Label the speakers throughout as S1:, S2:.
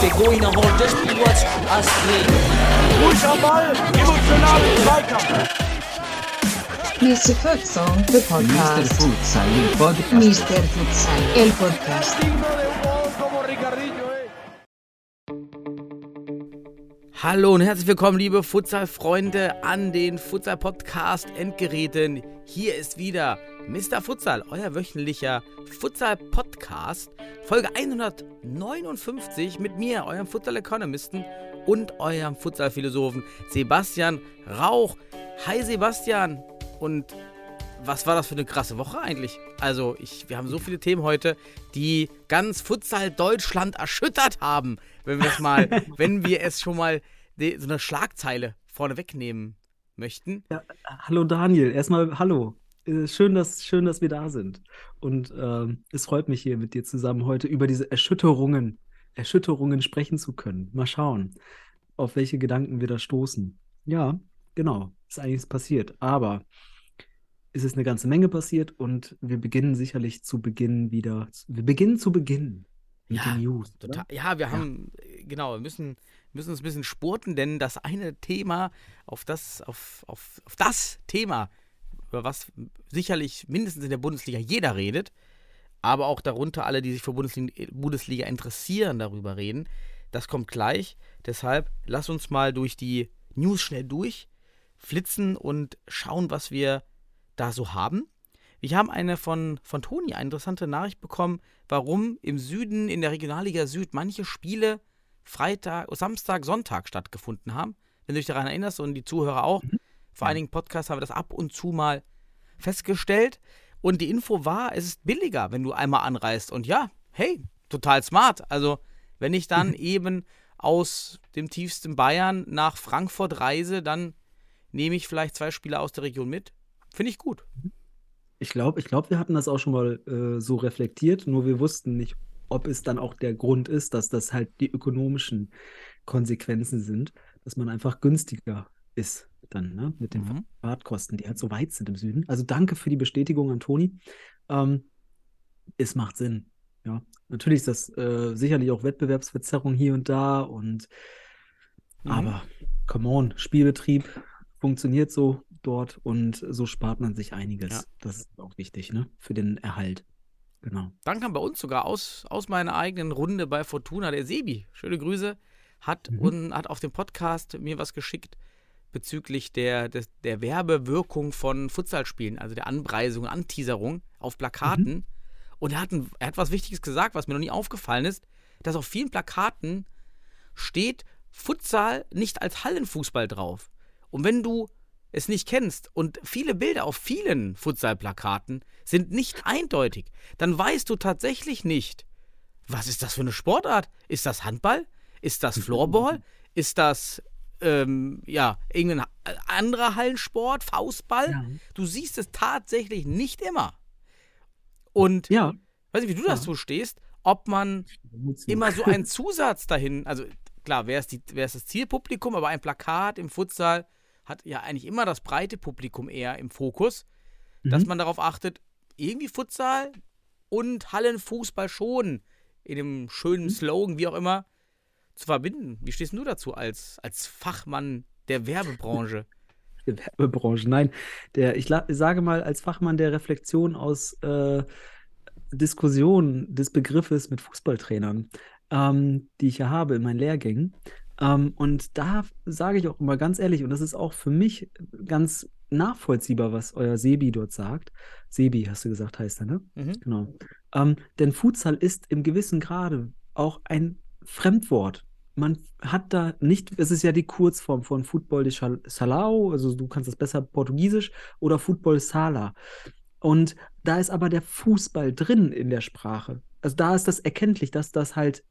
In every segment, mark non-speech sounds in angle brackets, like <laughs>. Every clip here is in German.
S1: Pegou e
S2: Ball, Zweikampf.
S3: Mr. Futsal, the
S4: Mr.
S3: podcast.
S4: Futsal, il podcast.
S3: Mr. Futsal, el podcast.
S5: Hallo und herzlich willkommen, liebe Futsal-Freunde, an den Futsal-Podcast-Endgeräten. Hier ist wieder Mr. Futsal, euer wöchentlicher Futsal-Podcast, Folge 159 mit mir, eurem Futsal-Economisten und eurem Futsal-Philosophen Sebastian Rauch. Hi Sebastian! Und was war das für eine krasse Woche eigentlich? Also, ich, wir haben so viele Themen heute, die ganz Futsal Deutschland erschüttert haben, wenn wir es mal, <laughs> wenn wir es schon mal so eine Schlagzeile vorne wegnehmen möchten.
S6: Ja, hallo Daniel, erstmal hallo. Äh, Schön, dass, schön, dass wir da sind. Und ähm, es freut mich hier mit dir zusammen heute über diese Erschütterungen, Erschütterungen sprechen zu können. Mal schauen, auf welche Gedanken wir da stoßen. Ja, genau, ist einiges passiert. Aber es ist eine ganze Menge passiert und wir beginnen sicherlich zu Beginn wieder. Wir beginnen zu Beginn mit
S5: Ja,
S6: den News.
S5: Total, ja, wir haben, äh, genau, wir müssen, müssen uns ein bisschen spurten, denn das eine Thema, auf das, auf, auf, auf das Thema, über was sicherlich mindestens in der Bundesliga jeder redet, aber auch darunter alle, die sich für Bundesliga, interessieren, darüber reden. Das kommt gleich. Deshalb lass uns mal durch die News schnell durchflitzen und schauen, was wir da so haben. Wir haben eine von, von Toni, eine interessante Nachricht bekommen, warum im Süden, in der Regionalliga Süd, manche Spiele Freitag, Samstag, Sonntag stattgefunden haben. Wenn du dich daran erinnerst und die Zuhörer auch, vor einigen Podcasts haben wir das ab und zu mal festgestellt. Und die Info war, es ist billiger, wenn du einmal anreist. Und ja, hey, total smart. Also, wenn ich dann eben aus dem tiefsten Bayern nach Frankfurt reise, dann nehme ich vielleicht zwei Spieler aus der Region mit. Finde ich gut.
S6: Ich glaube, ich glaub, wir hatten das auch schon mal äh, so reflektiert, nur wir wussten nicht, ob es dann auch der Grund ist, dass das halt die ökonomischen Konsequenzen sind, dass man einfach günstiger ist dann, ne, mit den
S5: Mhm.
S6: Fahrtkosten, die halt so weit sind im Süden. Also danke für die Bestätigung an Toni. Ähm, es macht Sinn. Ja, natürlich ist das äh, sicherlich auch Wettbewerbsverzerrung hier und da und
S5: Mhm.
S6: aber come on, Spielbetrieb funktioniert so dort und so spart man sich einiges.
S5: Ja.
S6: Das ist auch wichtig, ne? Für den Erhalt. Genau.
S5: Dann kam bei uns sogar aus, aus meiner eigenen Runde bei Fortuna der Sebi. Schöne Grüße. Hat,
S6: Mhm.
S5: und, hat auf dem Podcast mir was geschickt bezüglich der, des, der Werbewirkung von Futsalspielen, also der Anpreisung, Anteaserung auf Plakaten.
S6: Mhm.
S5: Und er hat, ein, er hat was Wichtiges gesagt, was mir noch nie aufgefallen ist, dass auf vielen Plakaten steht Futsal nicht als Hallenfußball drauf. Und wenn du es nicht kennst und viele Bilder auf vielen Futsal-Plakaten sind nicht eindeutig, dann weißt du tatsächlich nicht, was ist das für eine Sportart? Ist das Handball? Ist das Floorball? <laughs> Ist das ähm, ja irgendein ha- anderer Hallensport, Faustball?
S6: Ja.
S5: Du siehst es tatsächlich nicht immer. Und
S6: Ja.
S5: weiß nicht, wie du
S6: Ja.
S5: dazu stehst, ob man immer so einen <laughs> Zusatz dahin, also klar, wer ist, die, wer ist das Zielpublikum, aber ein Plakat im Futsal hat ja eigentlich immer das breite Publikum eher im Fokus, dass
S6: Mhm.
S5: man darauf achtet, irgendwie Futsal und Hallenfußball schon in dem schönen
S6: Mhm.
S5: Slogan, wie auch immer, zu verbinden. Wie stehst du dazu als, als Fachmann der Werbebranche? <laughs>
S6: der Werbebranche. Nein, der, ich sage mal, als Fachmann der Reflexion aus äh, Diskussionen des Begriffes mit Fußballtrainern, ähm, die ich ja habe in meinen Lehrgängen. Ähm, und da sage ich auch immer ganz ehrlich, und das ist auch für mich ganz nachvollziehbar, was euer Sebi dort sagt. Sebi, hast du gesagt, heißt er, ne?
S5: Mhm.
S6: Genau. Ähm, denn Futsal ist im gewissen Grade auch ein Fremdwort. Man hat da nicht, es ist ja die Kurzform von Football de Sal- Salao, also du kannst das besser Portugiesisch, oder Football Sala. Und da ist aber der Fußball drin in der Sprache. Also da ist das erkenntlich, dass das halt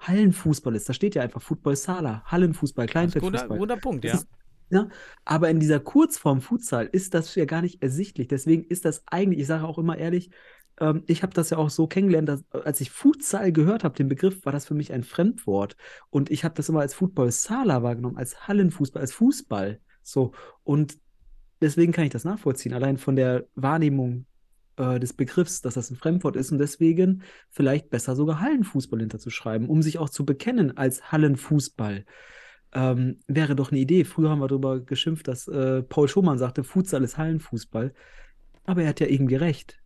S6: Hallenfußball ist. Da steht ja einfach Football Sala, Hallenfußball,
S5: guter,
S6: Kleinfeldfußball.
S5: guter Punkt, ja.
S6: ist- Ja, aber in dieser Kurzform Futsal ist das ja gar nicht ersichtlich. Deswegen ist das eigentlich, ich sage auch immer ehrlich, ähm, ich habe das ja auch so kennengelernt, dass, als ich Futsal gehört habe, den Begriff, war das für mich ein Fremdwort. Und ich habe das immer als Football Sala wahrgenommen, als Hallenfußball, als Fußball. So. Und deswegen kann ich das nachvollziehen, allein von der Wahrnehmung äh, des Begriffs, dass das ein Fremdwort ist und deswegen vielleicht besser sogar Hallenfußball hinterzuschreiben, um sich auch zu bekennen als Hallenfußball. Ähm, wäre doch eine Idee. Früher haben wir darüber geschimpft, dass äh, Paul Schumann sagte, Futsal ist Hallenfußball. Aber er hat ja irgendwie recht.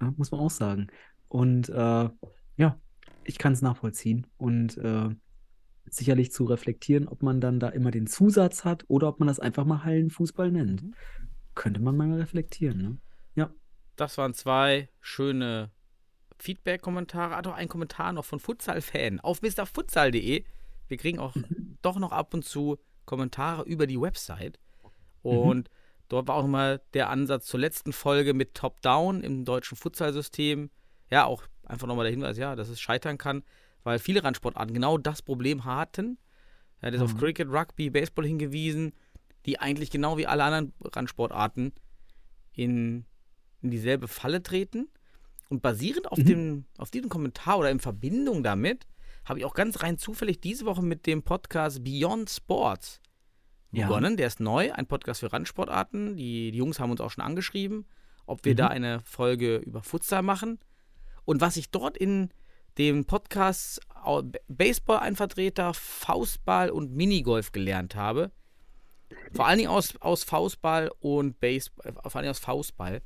S6: Ja, muss man auch sagen. Und äh, ja, ich kann es nachvollziehen. Und äh, sicherlich zu reflektieren, ob man dann da immer den Zusatz hat oder ob man das einfach mal Hallenfußball nennt.
S5: Mhm.
S6: Könnte man mal reflektieren, ne?
S5: Das waren zwei schöne Feedback-Kommentare. Ah, doch ein Kommentar noch von Futsal-Fan auf mrfutsal.de. Wir kriegen auch
S6: Mhm.
S5: doch noch ab und zu Kommentare über die Website.
S6: Mhm.
S5: Und dort war auch nochmal der Ansatz zur letzten Folge mit Top-Down im deutschen Futsal-System. Ja, auch einfach nochmal der Hinweis, ja, dass es scheitern kann, weil viele Randsportarten genau das Problem hatten. Er hat jetzt auf
S6: Mhm.
S5: Cricket, Rugby, Baseball hingewiesen, die eigentlich genau wie alle anderen Randsportarten in, in dieselbe Falle treten. Und basierend auf,
S6: Mhm.
S5: dem, auf diesem Kommentar oder in Verbindung damit habe ich auch ganz rein zufällig diese Woche mit dem Podcast Beyond Sports
S6: Ja.
S5: begonnen. Der ist neu, ein Podcast für Randsportarten. Die, die Jungs haben uns auch schon angeschrieben, ob wir
S6: Mhm.
S5: da eine Folge über Futsal machen. Und was ich dort in dem Podcast Baseball ein Vertreter, Faustball und Minigolf gelernt habe, vor allen Dingen aus, aus Faustball und Baseball, äh, vor allen Dingen aus Faustball,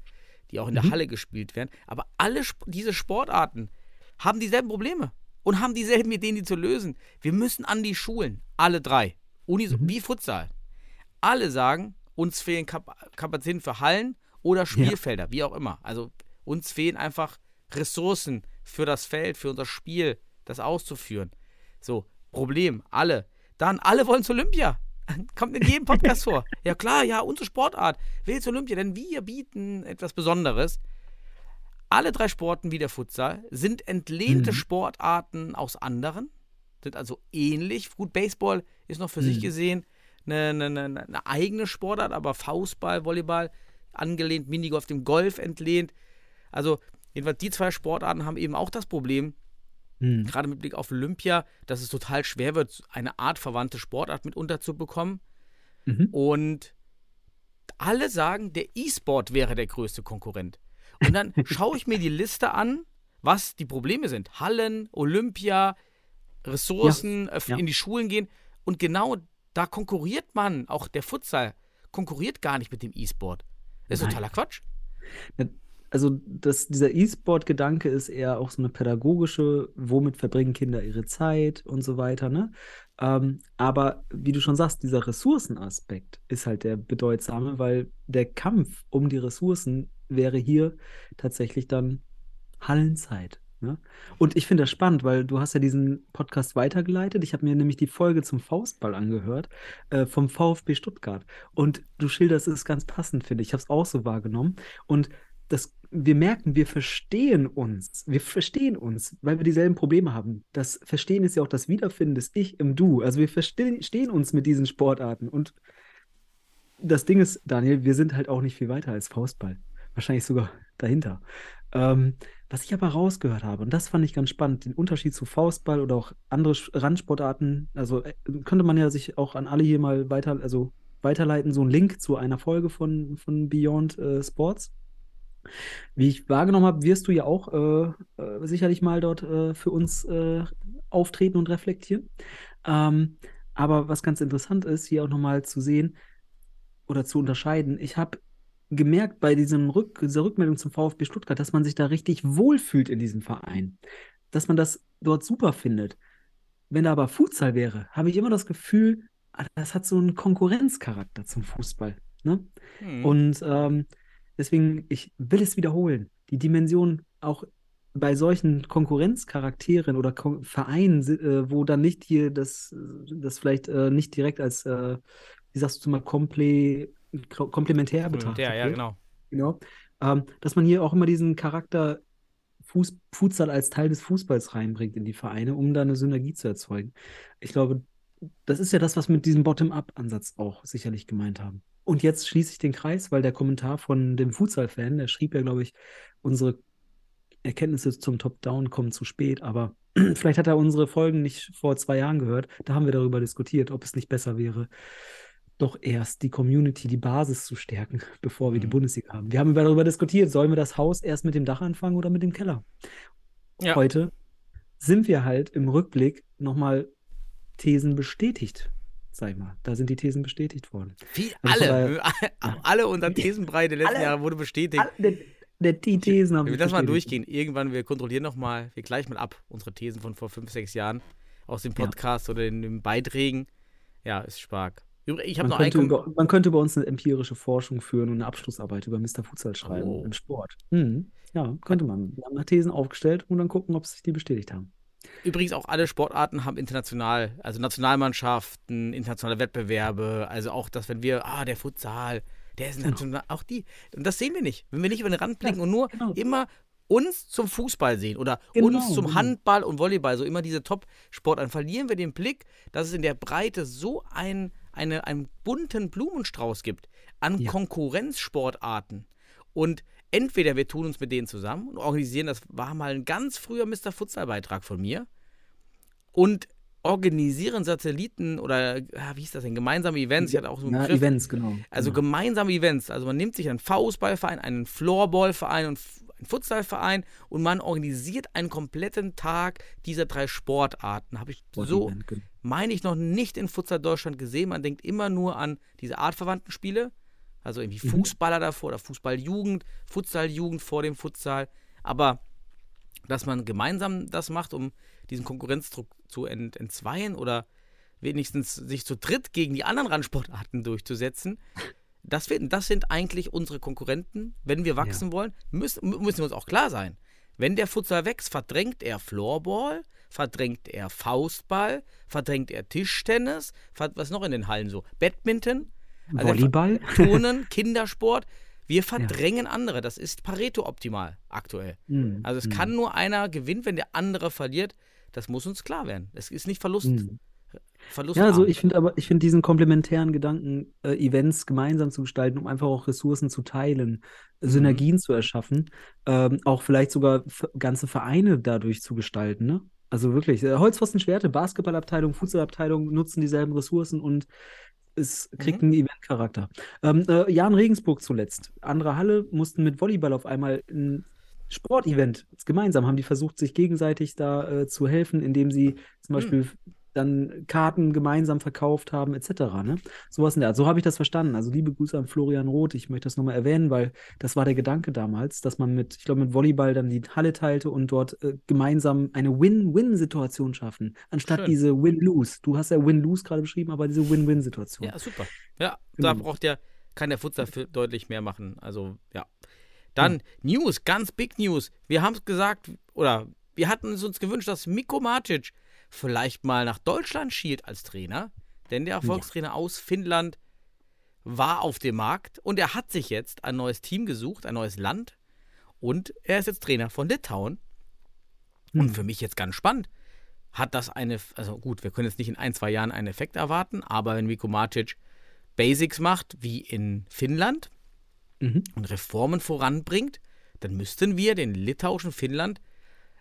S5: die auch in der
S6: Mhm.
S5: Halle gespielt werden. Aber alle Sp diese Sportarten haben dieselben Probleme und haben dieselben Ideen, die zu lösen. Wir müssen an die Schulen, alle drei, Unis
S6: Mhm.
S5: wie Futsal. Alle sagen, uns fehlen Kap Kapazitäten für Hallen oder Spielfelder, wie auch immer. Also uns fehlen einfach Ressourcen für das Feld, für unser Spiel, das auszuführen. So, Problem, alle. Dann, alle wollen zu Olympia. <laughs> Kommt in jedem Podcast vor. Ja klar, ja, unsere Sportart zu Olympia, denn wir bieten etwas Besonderes. Alle drei Sporten wie der Futsal sind entlehnte
S6: Mhm.
S5: Sportarten aus anderen, sind also ähnlich. Gut, Baseball ist noch für sich
S6: Mhm.
S5: gesehen eine, eine, eine, eine eigene Sportart, aber Faustball, Volleyball angelehnt, Minigolf dem Golf entlehnt. Also jedenfalls die zwei Sportarten haben eben auch das Problem,
S6: Mhm.
S5: gerade mit Blick auf Olympia, dass es total schwer wird, eine Art verwandte Sportart mit unterzubekommen.
S6: Mhm.
S5: Und alle sagen, der E-Sport wäre der größte Konkurrent. Und dann <laughs> schaue ich mir die Liste an, was die Probleme sind. Hallen, Olympia, Ressourcen, äh,
S6: ja.
S5: in die Schulen gehen. Und genau da konkurriert man, auch der Futsal, konkurriert gar nicht mit dem E-Sport. Das ist
S6: Nein.
S5: totaler Quatsch.
S6: Also das, dieser E-Sport-Gedanke ist eher auch so eine pädagogische, womit verbringen Kinder ihre Zeit und so weiter, ne? Ähm, aber wie du schon sagst, dieser Ressourcenaspekt ist halt der bedeutsame, weil der Kampf um die Ressourcen wäre hier tatsächlich dann Hallenzeit. Ne? Und ich finde das spannend, weil du hast ja diesen Podcast weitergeleitet. Ich habe mir nämlich die Folge zum Faustball angehört äh, vom VfB Stuttgart. Und du schilderst es ganz passend, finde ich. Ich habe es auch so wahrgenommen. Und das, wir merken, wir verstehen uns. Wir verstehen uns, weil wir dieselben Probleme haben. Das Verstehen ist ja auch das Wiederfinden des Ich im Du. Also wir verstehen uns mit diesen Sportarten. Und das Ding ist, Daniel, wir sind halt auch nicht viel weiter als Faustball. Wahrscheinlich sogar dahinter. Ähm, was ich aber rausgehört habe, und das fand ich ganz spannend, den Unterschied zu Faustball oder auch andere Randsportarten, also äh, könnte man ja sich auch an alle hier mal weiter, also weiterleiten, so einen Link zu einer Folge von, von Beyond äh, Sports. Wie ich wahrgenommen habe, wirst du ja auch äh, äh, sicherlich mal dort äh, für uns äh, auftreten und reflektieren. Ähm, aber was ganz interessant ist, hier auch nochmal zu sehen oder zu unterscheiden, ich habe gemerkt bei diesem Rück dieser Rückmeldung zum VfB Stuttgart, dass man sich da richtig wohlfühlt in diesem Verein. Dass man das dort super findet. Wenn da aber Futsal wäre, habe ich immer das Gefühl, ah, das hat so einen Konkurrenzcharakter zum Fußball. Ne?
S5: Hm.
S6: Und ähm, deswegen, ich will es wiederholen. Die Dimension auch bei solchen Konkurrenzcharakteren oder Kon Vereinen, äh, wo dann nicht hier das, das vielleicht äh, nicht direkt als, äh, wie sagst du mal, komple komplementär betrachtet
S5: ja, ja,
S6: wird.
S5: genau.
S6: Genau. Ähm, dass man hier auch immer diesen Charakter Fuß, Futsal als Teil des Fußballs reinbringt in die Vereine, um da eine Synergie zu erzeugen. Ich glaube, das ist ja das, was wir mit diesem Bottom-up-Ansatz auch sicherlich gemeint haben. Und jetzt schließe ich den Kreis, weil der Kommentar von dem Futsal-Fan, der schrieb ja, glaube ich, unsere Erkenntnisse zum Top-Down kommen zu spät, aber <clears throat> vielleicht hat er unsere Folgen nicht vor zwei Jahren gehört. Da haben wir darüber diskutiert, ob es nicht besser wäre, doch erst die Community, die Basis zu stärken, <laughs> bevor wir die
S5: Mhm.
S6: Bundesliga haben. Wir haben darüber diskutiert, sollen wir das Haus erst mit dem Dach anfangen oder mit dem Keller?
S5: Ja.
S6: Heute sind wir halt im Rückblick nochmal Thesen bestätigt, sag ich mal. Da sind die Thesen bestätigt worden.
S5: Wie
S6: Also
S5: alle, <laughs> alle unser Thesenbrei der letzten
S6: Alle-
S5: Jahre wurde bestätigt.
S6: Alle- der- die Thesen haben
S5: Wir
S6: sich
S5: lassen mal durchgehen. Irgendwann, wir kontrollieren nochmal, wir gleichen mal ab, unsere Thesen von vor fünf, sechs Jahren aus dem
S6: Ja.
S5: Podcast oder in den Beiträgen. Ja, ist stark. Übrigens, ich
S6: Man
S5: noch
S6: könnte, über, man könnte über uns eine empirische Forschung führen und eine Abschlussarbeit über Mr. Futsal schreiben
S5: Oh.
S6: im Sport. Mhm. Ja, könnte man. Wir haben Thesen aufgestellt und dann gucken, ob sich die bestätigt haben.
S5: Übrigens auch alle Sportarten haben international, also Nationalmannschaften, internationale Wettbewerbe, also auch das, wenn wir, ah, der Futsal, der ist
S6: Genau.
S5: national, auch die. Und das sehen wir nicht. Wenn wir nicht über den Rand blicken und nur
S6: genau.
S5: immer uns zum Fußball sehen oder
S6: Genau,
S5: uns zum
S6: genau.
S5: Handball und Volleyball, so immer diese Top-Sportarten, verlieren wir den Blick, dass es in der Breite so ein, eine, einen bunten Blumenstrauß gibt an
S6: Ja.
S5: Konkurrenzsportarten. Und entweder wir tun uns mit denen zusammen und organisieren, das war mal ein ganz früher Mr. Futsal-Beitrag von mir, und organisieren Satelliten oder, ja, wie hieß das denn, gemeinsame Events, ich hatte auch so einen
S6: Ja,
S5: Begriff.
S6: Events, genau.
S5: Also
S6: genau.
S5: gemeinsame Events. Also man nimmt sich einen Faustballverein, einen Floorballverein und einen Futsalverein und man organisiert einen kompletten Tag dieser drei Sportarten. Habe ich so,
S6: Sport-Event, genau.
S5: meine ich, noch nicht in Futsal Deutschland gesehen. Man denkt immer nur an diese artverwandten Spiele. Also irgendwie
S6: Mhm.
S5: Fußballer davor oder Fußballjugend, Futsaljugend vor dem Futsal. Aber dass man gemeinsam das macht, um diesen Konkurrenzdruck zu ent entzweien oder wenigstens sich zu dritt gegen die anderen Randsportarten durchzusetzen. Das, finden, das sind eigentlich unsere Konkurrenten. Wenn wir wachsen wollen, müssen, müssen wir uns auch klar sein. Wenn der Futsal wächst, verdrängt er Floorball, verdrängt er Faustball, verdrängt er Tischtennis, was noch in den Hallen so? Badminton, also
S6: Volleyball?
S5: Turnen, <laughs> Kindersport. Wir verdrängen andere. Das ist Pareto optimal aktuell.
S6: Mhm.
S5: Also es
S6: Mhm.
S5: kann nur einer gewinnen, wenn der andere verliert. Das muss uns klar werden. Es ist nicht Verlust.
S6: Mhm.
S5: Verlust
S6: Ja, also ich finde aber, ich finde diesen komplementären Gedanken, äh, Events gemeinsam zu gestalten, um einfach auch Ressourcen zu teilen,
S5: Mhm.
S6: Synergien zu erschaffen, ähm, auch vielleicht sogar ganze Vereine dadurch zu gestalten, ne? Also wirklich, äh, Holzpfosten, Schwerte, Basketballabteilung, Futsalabteilung nutzen dieselben Ressourcen und es kriegt einen Eventcharakter. Ähm, äh, Jan Regensburg zuletzt, andere Halle, mussten mit Volleyball auf einmal ein Sportevent gemeinsam, haben. Die versucht, sich gegenseitig da äh, zu helfen, indem sie zum Beispiel dann Karten gemeinsam verkauft haben, etc. Ne? Sowas in der Art. So habe ich das verstanden. Also liebe Grüße an Florian Roth. Ich möchte das nochmal erwähnen, weil das war der Gedanke damals, dass man mit, ich glaube, mit Volleyball dann die Halle teilte und dort äh, gemeinsam eine Win-Win-Situation schaffen, anstatt
S5: Schön.
S6: diese Win-Lose. Du hast ja Win-Lose gerade beschrieben, aber diese Win-Win-Situation.
S5: Ja, super. Ja, da
S6: Genau.
S5: braucht der, kann der Futsal für deutlich mehr machen. Also, ja. Dann News, ganz big News. Wir haben es gesagt, oder wir hatten es uns gewünscht, dass Miko Macic vielleicht mal nach Deutschland schielt als Trainer. Denn der Erfolgstrainer aus Finnland war auf dem Markt und er hat sich jetzt ein neues Team gesucht, ein neues Land. Und er ist jetzt Trainer von Litauen. Und für mich jetzt ganz spannend. Hat das eine, also gut, wir können jetzt nicht in ein, zwei Jahren einen Effekt erwarten, aber wenn Miko Macic Basics macht, wie in Finnland,
S6: Mhm.
S5: und Reformen voranbringt, dann müssten wir den litauischen Finnland,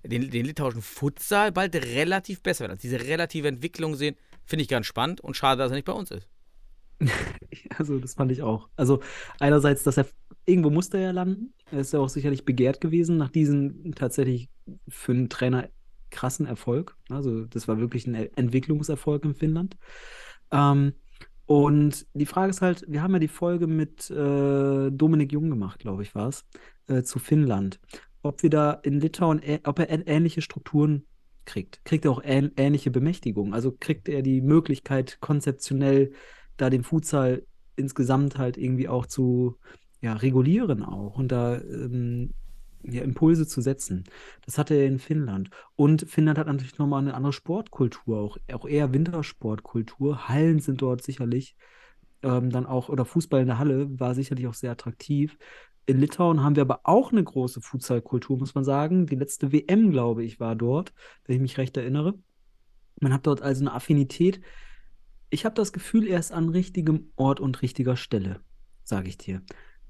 S5: den, den litauischen Futsal bald relativ besser werden. Also diese relative Entwicklung sehen, finde ich ganz spannend und schade, dass er nicht bei uns ist. <laughs>
S6: Also, das fand ich auch. Also, einerseits, dass er irgendwo musste er landen. Er ist ja auch sicherlich begehrt gewesen nach diesem tatsächlich für einen Trainer krassen Erfolg. Also, das war wirklich ein Entwicklungserfolg in Finnland. Ähm, und die Frage ist halt, wir haben ja die Folge mit äh, Dominik Jung gemacht, glaube ich, war es, äh, zu Finnland. Ob wir da in Litauen, ob er ähnliche Strukturen kriegt. Kriegt er auch ähn ähnliche Bermächtigung? Also kriegt er die Möglichkeit, konzeptionell da den Futsal insgesamt halt irgendwie auch zu ja, regulieren auch und da ähm, ja, Impulse zu setzen. Das hatte er in Finnland. Und Finnland hat natürlich nochmal eine andere Sportkultur, auch, auch eher Wintersportkultur. Hallen sind dort sicherlich ähm, dann auch, oder Fußball in der Halle war sicherlich auch sehr attraktiv. In Litauen haben wir aber auch eine große Futsalkultur, muss man sagen. Die letzte WM, glaube ich, war dort, wenn ich mich recht erinnere. Man hat dort also eine Affinität. Ich habe das Gefühl, er ist an richtigem Ort und richtiger Stelle, sage ich dir.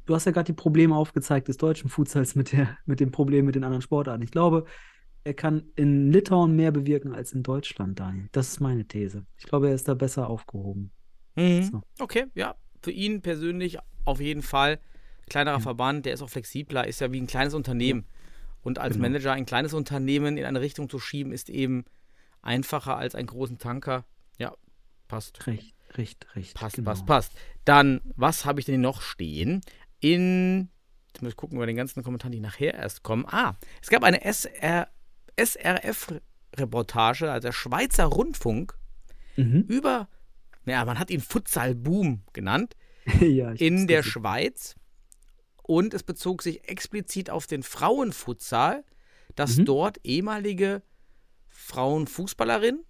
S6: Du hast ja gerade die Probleme aufgezeigt des deutschen Futsals mit, der, mit dem Problem mit den anderen Sportarten. Ich glaube, er kann in Litauen mehr bewirken als in Deutschland, Daniel. Das ist meine These. Ich glaube, er ist da besser aufgehoben.
S5: Mhm.
S6: So.
S5: Okay, ja. Für ihn persönlich auf jeden Fall. Kleinerer
S6: Ja.
S5: Verband, der ist auch flexibler, ist ja wie ein kleines Unternehmen. Und als
S6: Genau.
S5: Manager ein kleines Unternehmen in eine Richtung zu schieben, ist eben einfacher als einen großen Tanker. Ja, passt.
S6: Recht, recht, recht.
S5: Passt,
S6: genau.
S5: passt, passt. Dann, was habe ich denn hier noch stehen? In, jetzt muss ich gucken über den ganzen Kommentaren, die nachher erst kommen. Ah, es gab eine SR, SRF-Reportage, also der Schweizer Rundfunk,
S6: Mhm.
S5: über, naja, man hat ihn Futsal-Boom genannt, <laughs>
S6: ja,
S5: in der. Schweiz. Und es bezog sich explizit auf den Frauenfutsal, dass
S6: Mhm.
S5: dort ehemalige Frauenfußballerinnen,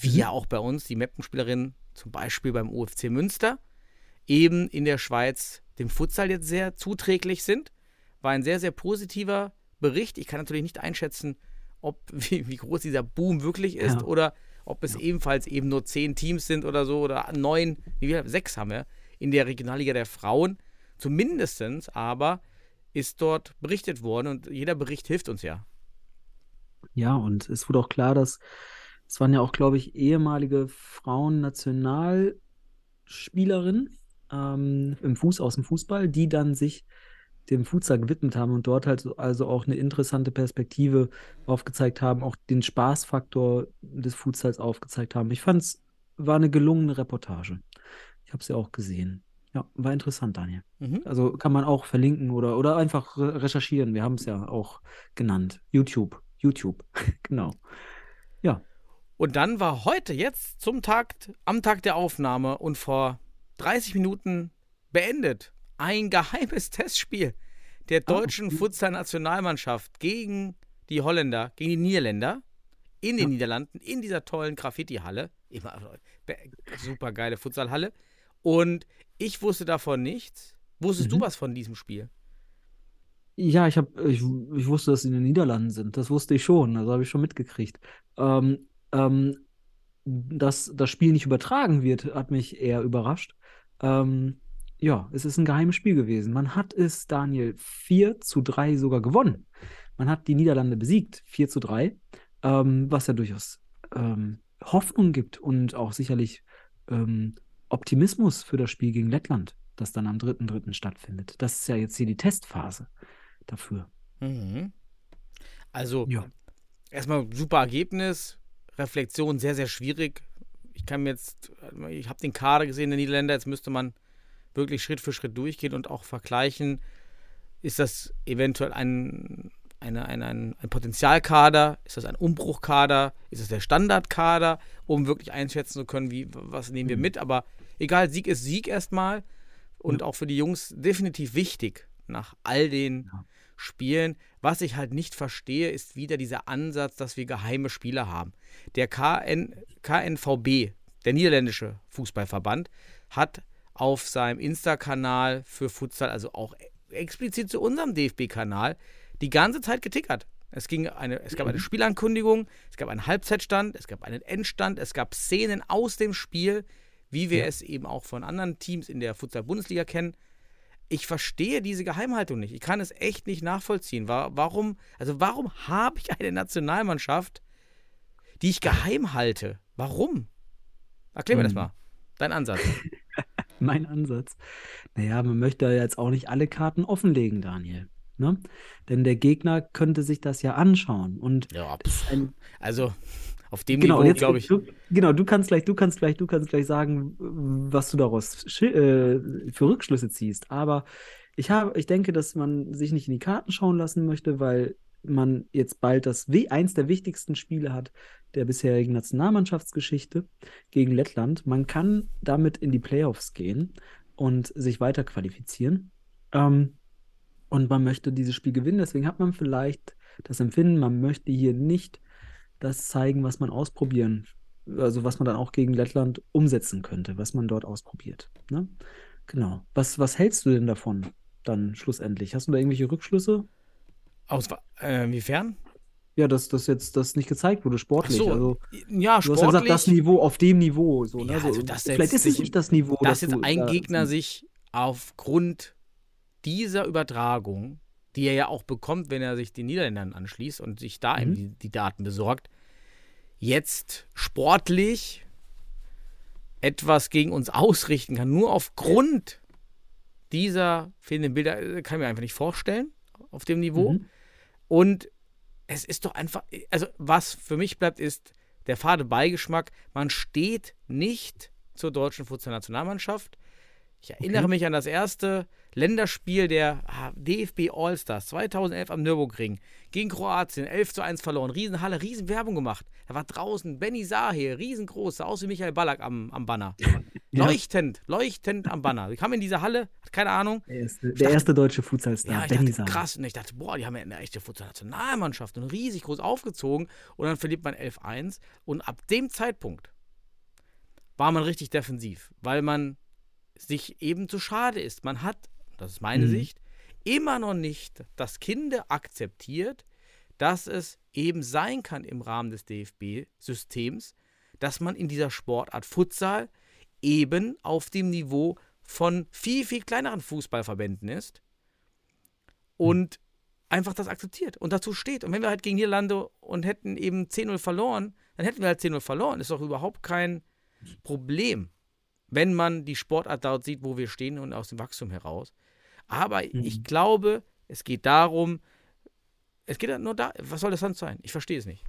S5: wie
S6: Mhm.
S5: ja auch bei uns die Mappenspielerin zum Beispiel beim OFC Münster, eben in der Schweiz dem Futsal jetzt sehr zuträglich sind. War ein sehr, sehr positiver Bericht. Ich kann natürlich nicht einschätzen, ob <laughs> wie, wie groß dieser Boom wirklich ist
S6: Ja.
S5: oder ob es ebenfalls eben nur zehn Teams sind oder so oder neun, haben sechs haben wir in der Regionalliga der Frauen. Zumindestens aber ist dort berichtet worden und jeder Bericht hilft uns ja.
S6: Ja, und es wurde auch klar, dass es waren ja auch, glaube ich, ehemalige Frauennationalspielerinnen ähm, im Fuß aus dem Fußball, die dann sich dem Futsal gewidmet haben und dort halt so, also auch eine interessante Perspektive aufgezeigt haben, auch den Spaßfaktor des Futsals aufgezeigt haben. Ich fand es war eine gelungene Reportage. Ich habe sie auch gesehen. Ja, war interessant, Daniel.
S5: Mhm.
S6: Also kann man auch verlinken oder, oder einfach re recherchieren. Wir haben es ja auch genannt. YouTube. YouTube. <laughs> genau. Ja.
S5: Und dann war heute jetzt zum Tag, am Tag der Aufnahme und vor 30 Minuten beendet ein geheimes Testspiel der
S6: Ah,
S5: deutschen
S6: okay.
S5: Futsal-Nationalmannschaft gegen die Holländer, gegen die Niederländer in den
S6: Ja.
S5: Niederlanden, in dieser tollen Graffiti-Halle. Immer super geile Futsalhalle. Und ich wusste davon nichts. Wusstest du
S6: Mhm.
S5: was von diesem Spiel?
S6: Ja, ich, hab, ich, ich wusste, dass sie in den Niederlanden sind. Das wusste ich schon. Also habe ich schon mitgekriegt. Ähm, ähm, dass das Spiel nicht übertragen wird, hat mich eher überrascht. Ähm, ja, es ist ein geheimes Spiel gewesen. Man hat es, Daniel, 4 zu 3 sogar gewonnen. Man hat die Niederlande besiegt, 4 zu 3, ähm, was ja durchaus ähm, Hoffnung gibt und auch sicherlich ähm, Optimismus für das Spiel gegen Lettland, das dann am 3.3. stattfindet. Das ist ja jetzt hier die Testphase dafür.
S5: Mhm. Also,
S6: Ja.
S5: erstmal super Ergebnis. Reflexion sehr, sehr schwierig. Ich kann mir jetzt, ich habe den Kader gesehen der Niederländer, jetzt müsste man wirklich Schritt für Schritt durchgehen und auch vergleichen. Ist das eventuell ein, eine, eine, ein, ein Potenzialkader? Ist das ein Umbruchkader? Ist es der Standardkader, um wirklich einschätzen zu können, wie, was nehmen wir mit? Aber egal, Sieg ist Sieg erstmal und auch für die Jungs definitiv wichtig nach all den
S6: Ja.
S5: Spielen. Was ich halt nicht verstehe, ist wieder dieser Ansatz, dass wir geheime Spieler haben. Der KN, KNVB, der niederländische Fußballverband, hat auf seinem Insta-Kanal für Futsal, also auch explizit zu unserem DFB-Kanal, die ganze Zeit getickert. Es, ging eine, es gab eine Spielankündigung, es gab einen Halbzeitstand, es gab einen Endstand, es gab Szenen aus dem Spiel, wie wir
S6: Ja.
S5: es eben auch von anderen Teams in der Futsal-Bundesliga kennen. Ich verstehe diese Geheimhaltung nicht. Ich kann es echt nicht nachvollziehen. Wa- Warum, also warum habe ich eine Nationalmannschaft, die ich geheim halte? Warum? Erklär mir das
S6: Hm.
S5: mal. Dein Ansatz. <laughs> <laughs>
S6: Mein Ansatz. Naja, man möchte ja jetzt auch nicht alle Karten offenlegen, Daniel. Ne? Denn der Gegner könnte sich das ja anschauen. Und
S5: Ja,
S6: ein,
S5: Also, auf dem
S6: genau,
S5: Niveau, glaube ich.
S6: Du, genau, du kannst gleich, du kannst gleich, du kannst gleich sagen, was du daraus äh, für Rückschlüsse ziehst. Aber ich habe, ich denke, dass man sich nicht in die Karten schauen lassen möchte, weil man jetzt bald das eins der wichtigsten Spiele hat der bisherigen Nationalmannschaftsgeschichte gegen Lettland. Man kann damit in die Playoffs gehen und sich weiter qualifizieren. Ähm, und man möchte dieses Spiel gewinnen. Deswegen hat man vielleicht das Empfinden, man möchte hier nicht das zeigen, was man ausprobieren, also was man dann auch gegen Lettland umsetzen könnte, was man dort ausprobiert. Ne? Genau. Was, was hältst du denn davon dann schlussendlich? Hast du da irgendwelche Rückschlüsse?
S5: Aus, äh, inwiefern?
S6: Ja, dass das jetzt das nicht gezeigt wurde, sportlich.
S5: So,
S6: Also,
S5: ja,
S6: du hast ja gesagt, das
S5: sportlich.
S6: Niveau auf dem Niveau. So, ne?
S5: Ja,
S6: so,
S5: also das
S6: vielleicht ist es nicht das Niveau,
S5: dass
S6: das
S5: jetzt
S6: du
S5: ein
S6: da
S5: Gegner sich aufgrund dieser Übertragung, die er ja auch bekommt, wenn er sich den Niederländern anschließt und sich da eben
S6: Mhm.
S5: die, die Daten besorgt, jetzt sportlich etwas gegen uns ausrichten kann, nur aufgrund dieser fehlenden Bilder, äh, kann ich mir einfach nicht vorstellen auf dem Niveau.
S6: Mhm.
S5: Und es ist doch einfach, also was für mich bleibt, ist der fade Beigeschmack. Man steht nicht zur deutschen Fußballnationalmannschaft. Ich erinnere
S6: Okay.
S5: mich an das erste Länderspiel der DFB All-Stars 2011 am Nürburgring gegen Kroatien, 11 zu 1 verloren, Riesenhalle, Riesenwerbung gemacht. Da war draußen Benny Sahe, riesengroß, sah aus wie Michael Ballack am, am Banner.
S6: Ja.
S5: Leuchtend, leuchtend am Banner. Ich kam in diese Halle, hat keine Ahnung,
S6: Der erste, der erste deutsche Futsalstar,
S5: ja,
S6: Benny Sahne.
S5: krass. Und ich dachte, boah, die haben ja eine echte Fußballnationalmannschaft und riesig groß aufgezogen. Und dann verliert man 11-1. Und ab dem Zeitpunkt war man richtig defensiv, weil man sich eben zu schade ist. Man hat, das ist meine
S6: Mhm.
S5: Sicht, immer noch nicht das Kinder akzeptiert, dass es eben sein kann im Rahmen des DFB-Systems, dass man in dieser Sportart Futsal eben auf dem Niveau von viel, viel kleineren Fußballverbänden ist und einfach das akzeptiert und dazu steht. Und wenn wir halt gegen Niederlande und hätten eben 10-0 verloren, dann hätten wir halt 10-0 verloren. Ist doch überhaupt kein Problem, wenn man die Sportart dort sieht, wo wir stehen und aus dem Wachstum heraus. Aber ich glaube, es geht darum, es geht nur da, was soll das sonst sein? Ich verstehe es nicht.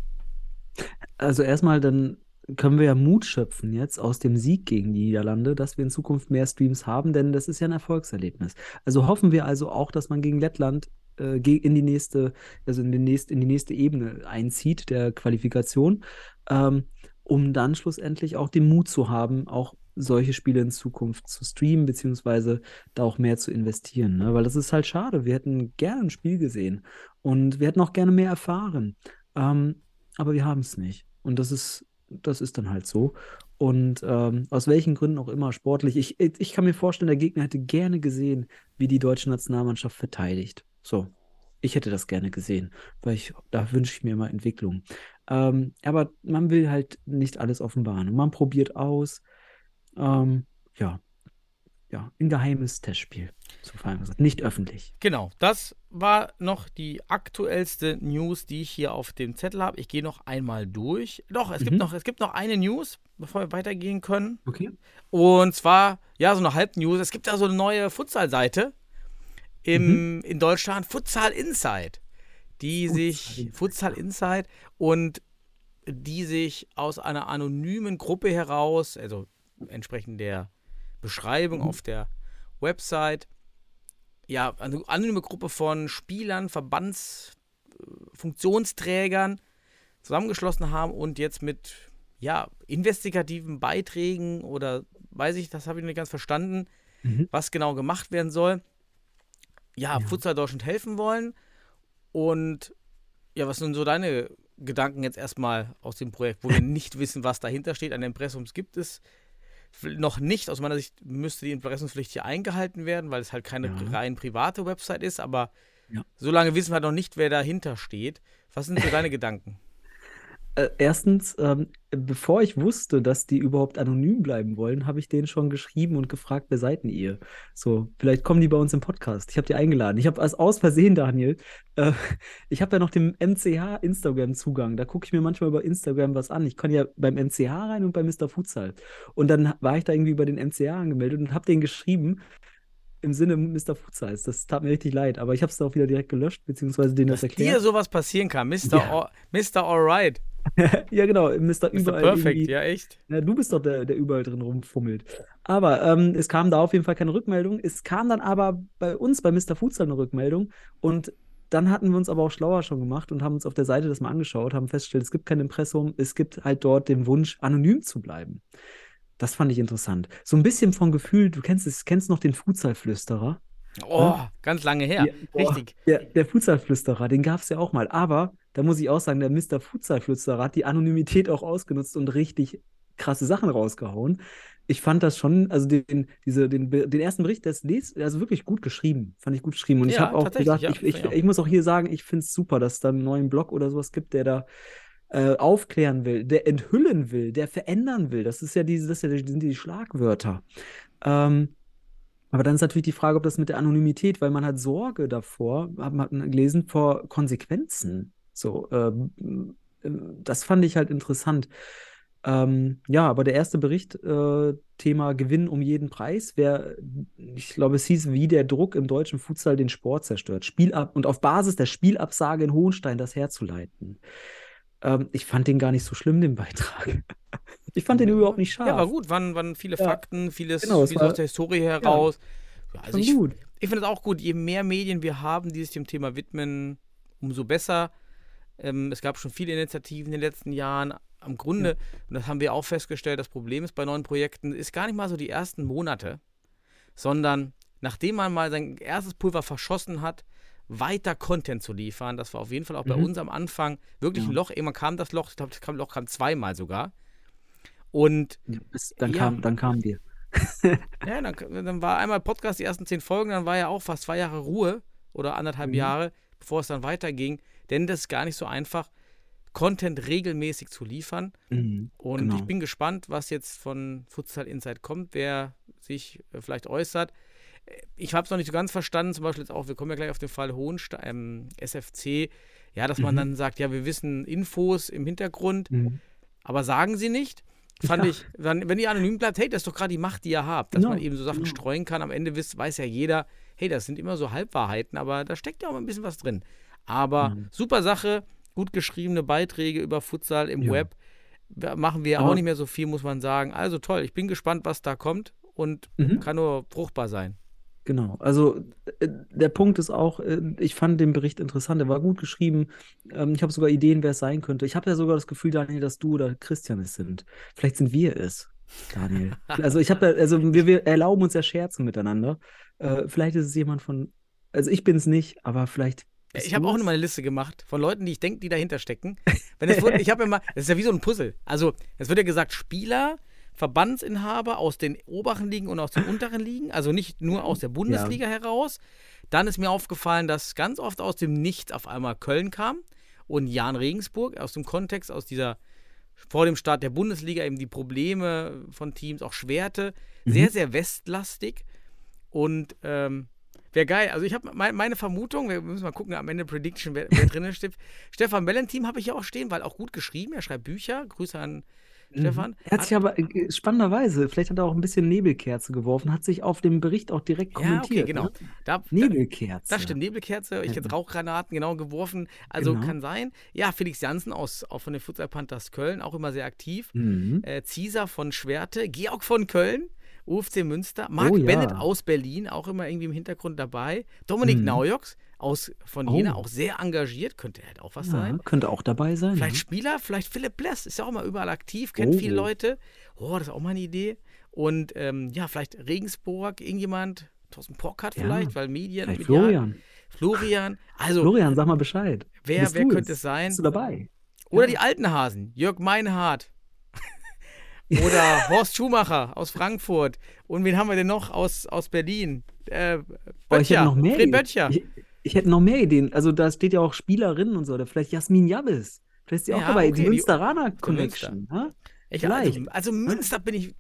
S6: Also erstmal, dann können wir ja Mut schöpfen jetzt aus dem Sieg gegen die Niederlande, dass wir in Zukunft mehr Streams haben, denn das ist ja ein Erfolgserlebnis. Also hoffen wir also auch, dass man gegen Lettland äh, in die nächste, also in die nächste, in die nächste Ebene einzieht der Qualifikation, ähm, um dann schlussendlich auch den Mut zu haben, auch solche Spiele in Zukunft zu streamen, beziehungsweise da auch mehr zu investieren. Ne? Weil das ist halt schade. Wir hätten gerne ein Spiel gesehen und wir hätten auch gerne mehr erfahren. Ähm, aber wir haben es nicht. Und das ist, das ist dann halt so. Und ähm, aus welchen Gründen auch immer sportlich. Ich, ich kann mir vorstellen, der Gegner hätte gerne gesehen, wie die deutsche Nationalmannschaft verteidigt. So. Ich hätte das gerne gesehen, weil ich, da wünsche ich mir immer Entwicklung. Ähm, aber man will halt nicht alles offenbaren. Und man probiert aus. Ähm, ja. Ja, ein geheimes Testspiel. So vor allem gesagt. Nicht öffentlich.
S5: Genau, das war noch die aktuellste News, die ich hier auf dem Zettel habe. Ich gehe noch einmal durch. Doch, es, gibt
S6: Mhm.
S5: noch, es gibt noch eine News, bevor wir weitergehen können.
S6: Okay.
S5: Und zwar, ja, so eine Halb-News. Es gibt da so eine neue Futsal-Seite im, in Deutschland, Futsal Inside, die sich,
S6: Inside.
S5: Futsal Inside, und die sich aus einer anonymen Gruppe heraus, also entsprechend der Beschreibung auf der Website, ja, eine anonyme Gruppe von Spielern, Verbandsfunktionsträgern zusammengeschlossen haben und jetzt mit ja, investigativen Beiträgen oder weiß ich, das habe ich nicht ganz verstanden,
S6: Mhm.
S5: was genau gemacht werden soll. Ja,
S6: Ja.
S5: Futsal Deutschland helfen wollen. Und ja, was sind so deine Gedanken jetzt erstmal aus dem Projekt, wo wir <laughs> nicht wissen, was dahinter steht? Ein Impressums gibt es noch nicht. Aus meiner Sicht müsste die Impressumspflicht hier eingehalten werden, weil es halt keine
S6: Ja.
S5: rein private Website ist. Aber
S6: Ja.
S5: solange wissen wir noch nicht, wer dahinter steht. Was sind so <laughs> deine Gedanken?
S6: Äh, erstens, ähm, bevor ich wusste, dass die überhaupt anonym bleiben wollen, habe ich denen schon geschrieben und gefragt, wer seid denn ihr? So, vielleicht kommen die bei uns im Podcast. Ich habe die eingeladen. Ich habe als aus Versehen, Daniel, äh, <laughs> ich habe ja noch den MCH Instagram-Zugang. Da gucke ich mir manchmal über Instagram was an. Ich kann ja beim MCH rein und bei Mr. Futsal. Und dann war ich da irgendwie über den MCH angemeldet und habe denen geschrieben, im Sinne Mr. Futsal. Das tat mir richtig leid, aber ich habe es auch wieder direkt gelöscht, beziehungsweise denen das
S5: Dass
S6: erklärt.
S5: dir sowas passieren kann, Mr.
S6: Ja.
S5: All, Mr. Alright, <laughs>
S6: Ja, genau, Mr.
S5: Mr.
S6: überall
S5: Perfect, ja echt.
S6: Ja, du bist doch der, der überall drin rumfummelt. Aber ähm, es kam da auf jeden Fall keine Rückmeldung. Es kam dann aber bei uns, bei Mr. Futsal, eine Rückmeldung. Und dann hatten wir uns aber auch schlauer schon gemacht und haben uns auf der Seite das mal angeschaut, haben festgestellt, es gibt kein Impressum, es gibt halt dort den Wunsch, anonym zu bleiben. Das fand ich interessant. So ein bisschen vom Gefühl, du kennst es, kennst noch den Futsalflüsterer?
S5: Oh, ganz lange her.
S6: Ja.
S5: Richtig.
S6: Der, der Futsalflüsterer, den gab es ja auch mal. Aber da muss ich auch sagen, der Mr. Futsalflüsterer hat die Anonymität auch ausgenutzt und richtig krasse Sachen rausgehauen. Ich fand das schon, also den, diese, den, den ersten Bericht, das les, also wirklich gut geschrieben. Fand ich gut geschrieben. Und ich
S5: Ja,
S6: habe auch gesagt,
S5: ja,
S6: ich, ich,
S5: ich
S6: ich muss auch hier sagen, ich finde es super, dass es da einen neuen Blog oder sowas gibt, der da äh, aufklären will, der enthüllen will, der verändern will. Das ist ja diese, das ist ja, die- sind die Schlagwörter. Ähm, aber dann ist natürlich die Frage, ob das mit der Anonymität, weil man hat Sorge davor, hat man gelesen, vor Konsequenzen. So, ähm, das fand ich halt interessant. Ähm, ja, aber der erste Bericht, äh, Thema Gewinn um jeden Preis, wer, ich glaube, es hieß, wie der Druck im deutschen Futsal den Sport zerstört. Spielab und auf Basis der Spielabsage in Hohenstein das herzuleiten. Ähm, ich fand den gar nicht so schlimm, den Beitrag. <laughs> Ich fand den überhaupt nicht scharf.
S5: Ja, war gut. Waren, waren viele
S6: Ja.
S5: Fakten, vieles,
S6: Genau, es
S5: vieles
S6: war-
S5: aus der Historie heraus. Ja, also ich,
S6: gut.
S5: ich finde es auch gut, je mehr Medien wir haben, die sich dem Thema widmen, umso besser. Ähm, es gab schon viele Initiativen in den letzten Jahren. Am Grunde, und das haben wir auch festgestellt, das Problem ist bei neuen Projekten, ist gar nicht mal so die ersten Monate, sondern nachdem man mal sein erstes Pulver verschossen hat, weiter Content zu liefern. Das war auf jeden Fall auch bei
S6: Mhm.
S5: uns am Anfang wirklich ein
S6: Ja.
S5: Loch. Irgendwann kam das Loch, ich glaube, das kam- Loch kam zweimal sogar. Und
S6: dann,
S5: Ja.
S6: kam, dann kamen wir. <laughs>
S5: ja, dann, dann war einmal Podcast, die ersten zehn Folgen, dann war ja auch fast zwei Jahre Ruhe oder anderthalb
S6: Mhm.
S5: Jahre, bevor es dann weiterging. Denn das ist gar nicht so einfach, Content regelmäßig zu liefern.
S6: Mhm,
S5: Und
S6: genau.
S5: ich bin gespannt, was jetzt von Futsal Insight kommt, wer sich äh, vielleicht äußert. Ich habe es noch nicht so ganz verstanden, zum Beispiel jetzt auch, wir kommen ja gleich auf den Fall Hohenstein, ähm, SFC, ja, dass man
S6: Mhm.
S5: dann sagt, ja, wir wissen Infos im Hintergrund,
S6: Mhm.
S5: aber sagen sie nicht. Fand
S6: Ja.
S5: ich, wenn, wenn ihr anonym bleibt, hey, das ist doch gerade die Macht, die ihr habt, dass
S6: Genau,
S5: man eben so Sachen
S6: genau.
S5: streuen kann. Am Ende wisst, weiß ja jeder, hey, das sind immer so Halbwahrheiten, aber da steckt ja auch ein bisschen was drin. Aber
S6: Mhm.
S5: super Sache, gut geschriebene Beiträge über Futsal im
S6: Ja.
S5: Web. Machen wir
S6: Aber-
S5: auch nicht mehr so viel, muss man sagen. Also toll, ich bin gespannt, was da kommt und
S6: Mhm.
S5: kann nur fruchtbar sein.
S6: Genau, also äh, der Punkt ist auch, äh, ich fand den Bericht interessant, er war gut geschrieben. Ähm, ich habe sogar Ideen, wer es sein könnte. Ich habe ja sogar das Gefühl, Daniel, dass du oder Christian es sind. Vielleicht sind wir es, Daniel. <laughs> Also ich habe, also wir, wir erlauben uns ja Scherzen miteinander. Äh, vielleicht ist es jemand von, also ich bin es nicht, aber vielleicht.
S5: Ich habe auch mal eine Liste gemacht von Leuten, die ich denke, die dahinter stecken. Wenn es <laughs> wurde, ich habe ja mal, das ist ja wie so ein Puzzle. Also es wird ja gesagt, Spieler, Verbandsinhaber aus den oberen Ligen und aus den unteren Ligen, also nicht nur aus der Bundesliga heraus. Dann ist mir aufgefallen, dass ganz oft aus dem Nichts auf einmal Köln kam und Jan Regensburg aus dem Kontext, aus dieser vor dem Start der Bundesliga eben die Probleme von Teams auch schwerte. Sehr, sehr westlastig. Und ähm, wäre geil. Also ich habe mein, meine Vermutung, wir müssen mal gucken, am Ende Prediction, wer, wer drin steht. <laughs> Stefan Mellenteam habe ich ja auch stehen, weil auch gut geschrieben. Er schreibt Bücher. Grüße an Stefan.
S6: Er hat sich aber äh, spannenderweise, vielleicht hat er auch ein bisschen Nebelkerze geworfen, hat sich auf dem Bericht auch direkt
S5: ja, okay,
S6: kommentiert.
S5: genau.
S6: Ne?
S5: Da,
S6: Nebelkerze.
S5: das stimmt, Nebelkerze. Ich hätte Rauchgranaten genau geworfen. Also
S6: Genau.
S5: kann sein. Ja, Felix Jansen aus, auch von den Futsal Panthers Köln, auch immer sehr aktiv.
S6: Mhm.
S5: Äh, Cesar von Schwerte, Georg von Köln, UFC Münster, Marc
S6: Oh, ja.
S5: Bennett aus Berlin, auch immer irgendwie im Hintergrund dabei. Dominik
S6: Mhm.
S5: Naujoks aus von
S6: Oh.
S5: Jena, auch sehr engagiert, könnte halt auch was
S6: Ja,
S5: sein.
S6: könnte auch dabei sein.
S5: Vielleicht? Spieler, vielleicht Philipp Bless, ist ja auch mal überall aktiv, kennt
S6: Oh.
S5: viele Leute. Oh, das ist auch mal eine Idee. Und ähm, ja, vielleicht Regensburg, irgendjemand, Thorsten
S6: Ja,
S5: vielleicht, weil Medien.
S6: Vielleicht
S5: medial-
S6: Florian.
S5: Florian. Also,
S6: Florian, sag mal Bescheid.
S5: wer, wer könnte es sein?
S6: Bist du dabei?
S5: Oder die alten Hasen, Jörg Meinhardt. <laughs> Oder Horst Schumacher aus Frankfurt. Und wen haben wir denn noch aus, aus Berlin? Äh,
S6: Boah, ich hätte
S5: Böttcher,
S6: noch mehr
S5: Fred. Böttcher.
S6: Ich, ich hätte noch mehr Ideen. Also da steht ja auch Spielerinnen und so. Oder vielleicht Jasmin Jabbes. Vielleicht ist die auch
S5: Ja,
S6: dabei.
S5: okay,
S6: die
S5: die-
S6: Münsteraner Connection. ha?
S5: Ich,
S6: vielleicht.
S5: also, also Münster bin ich,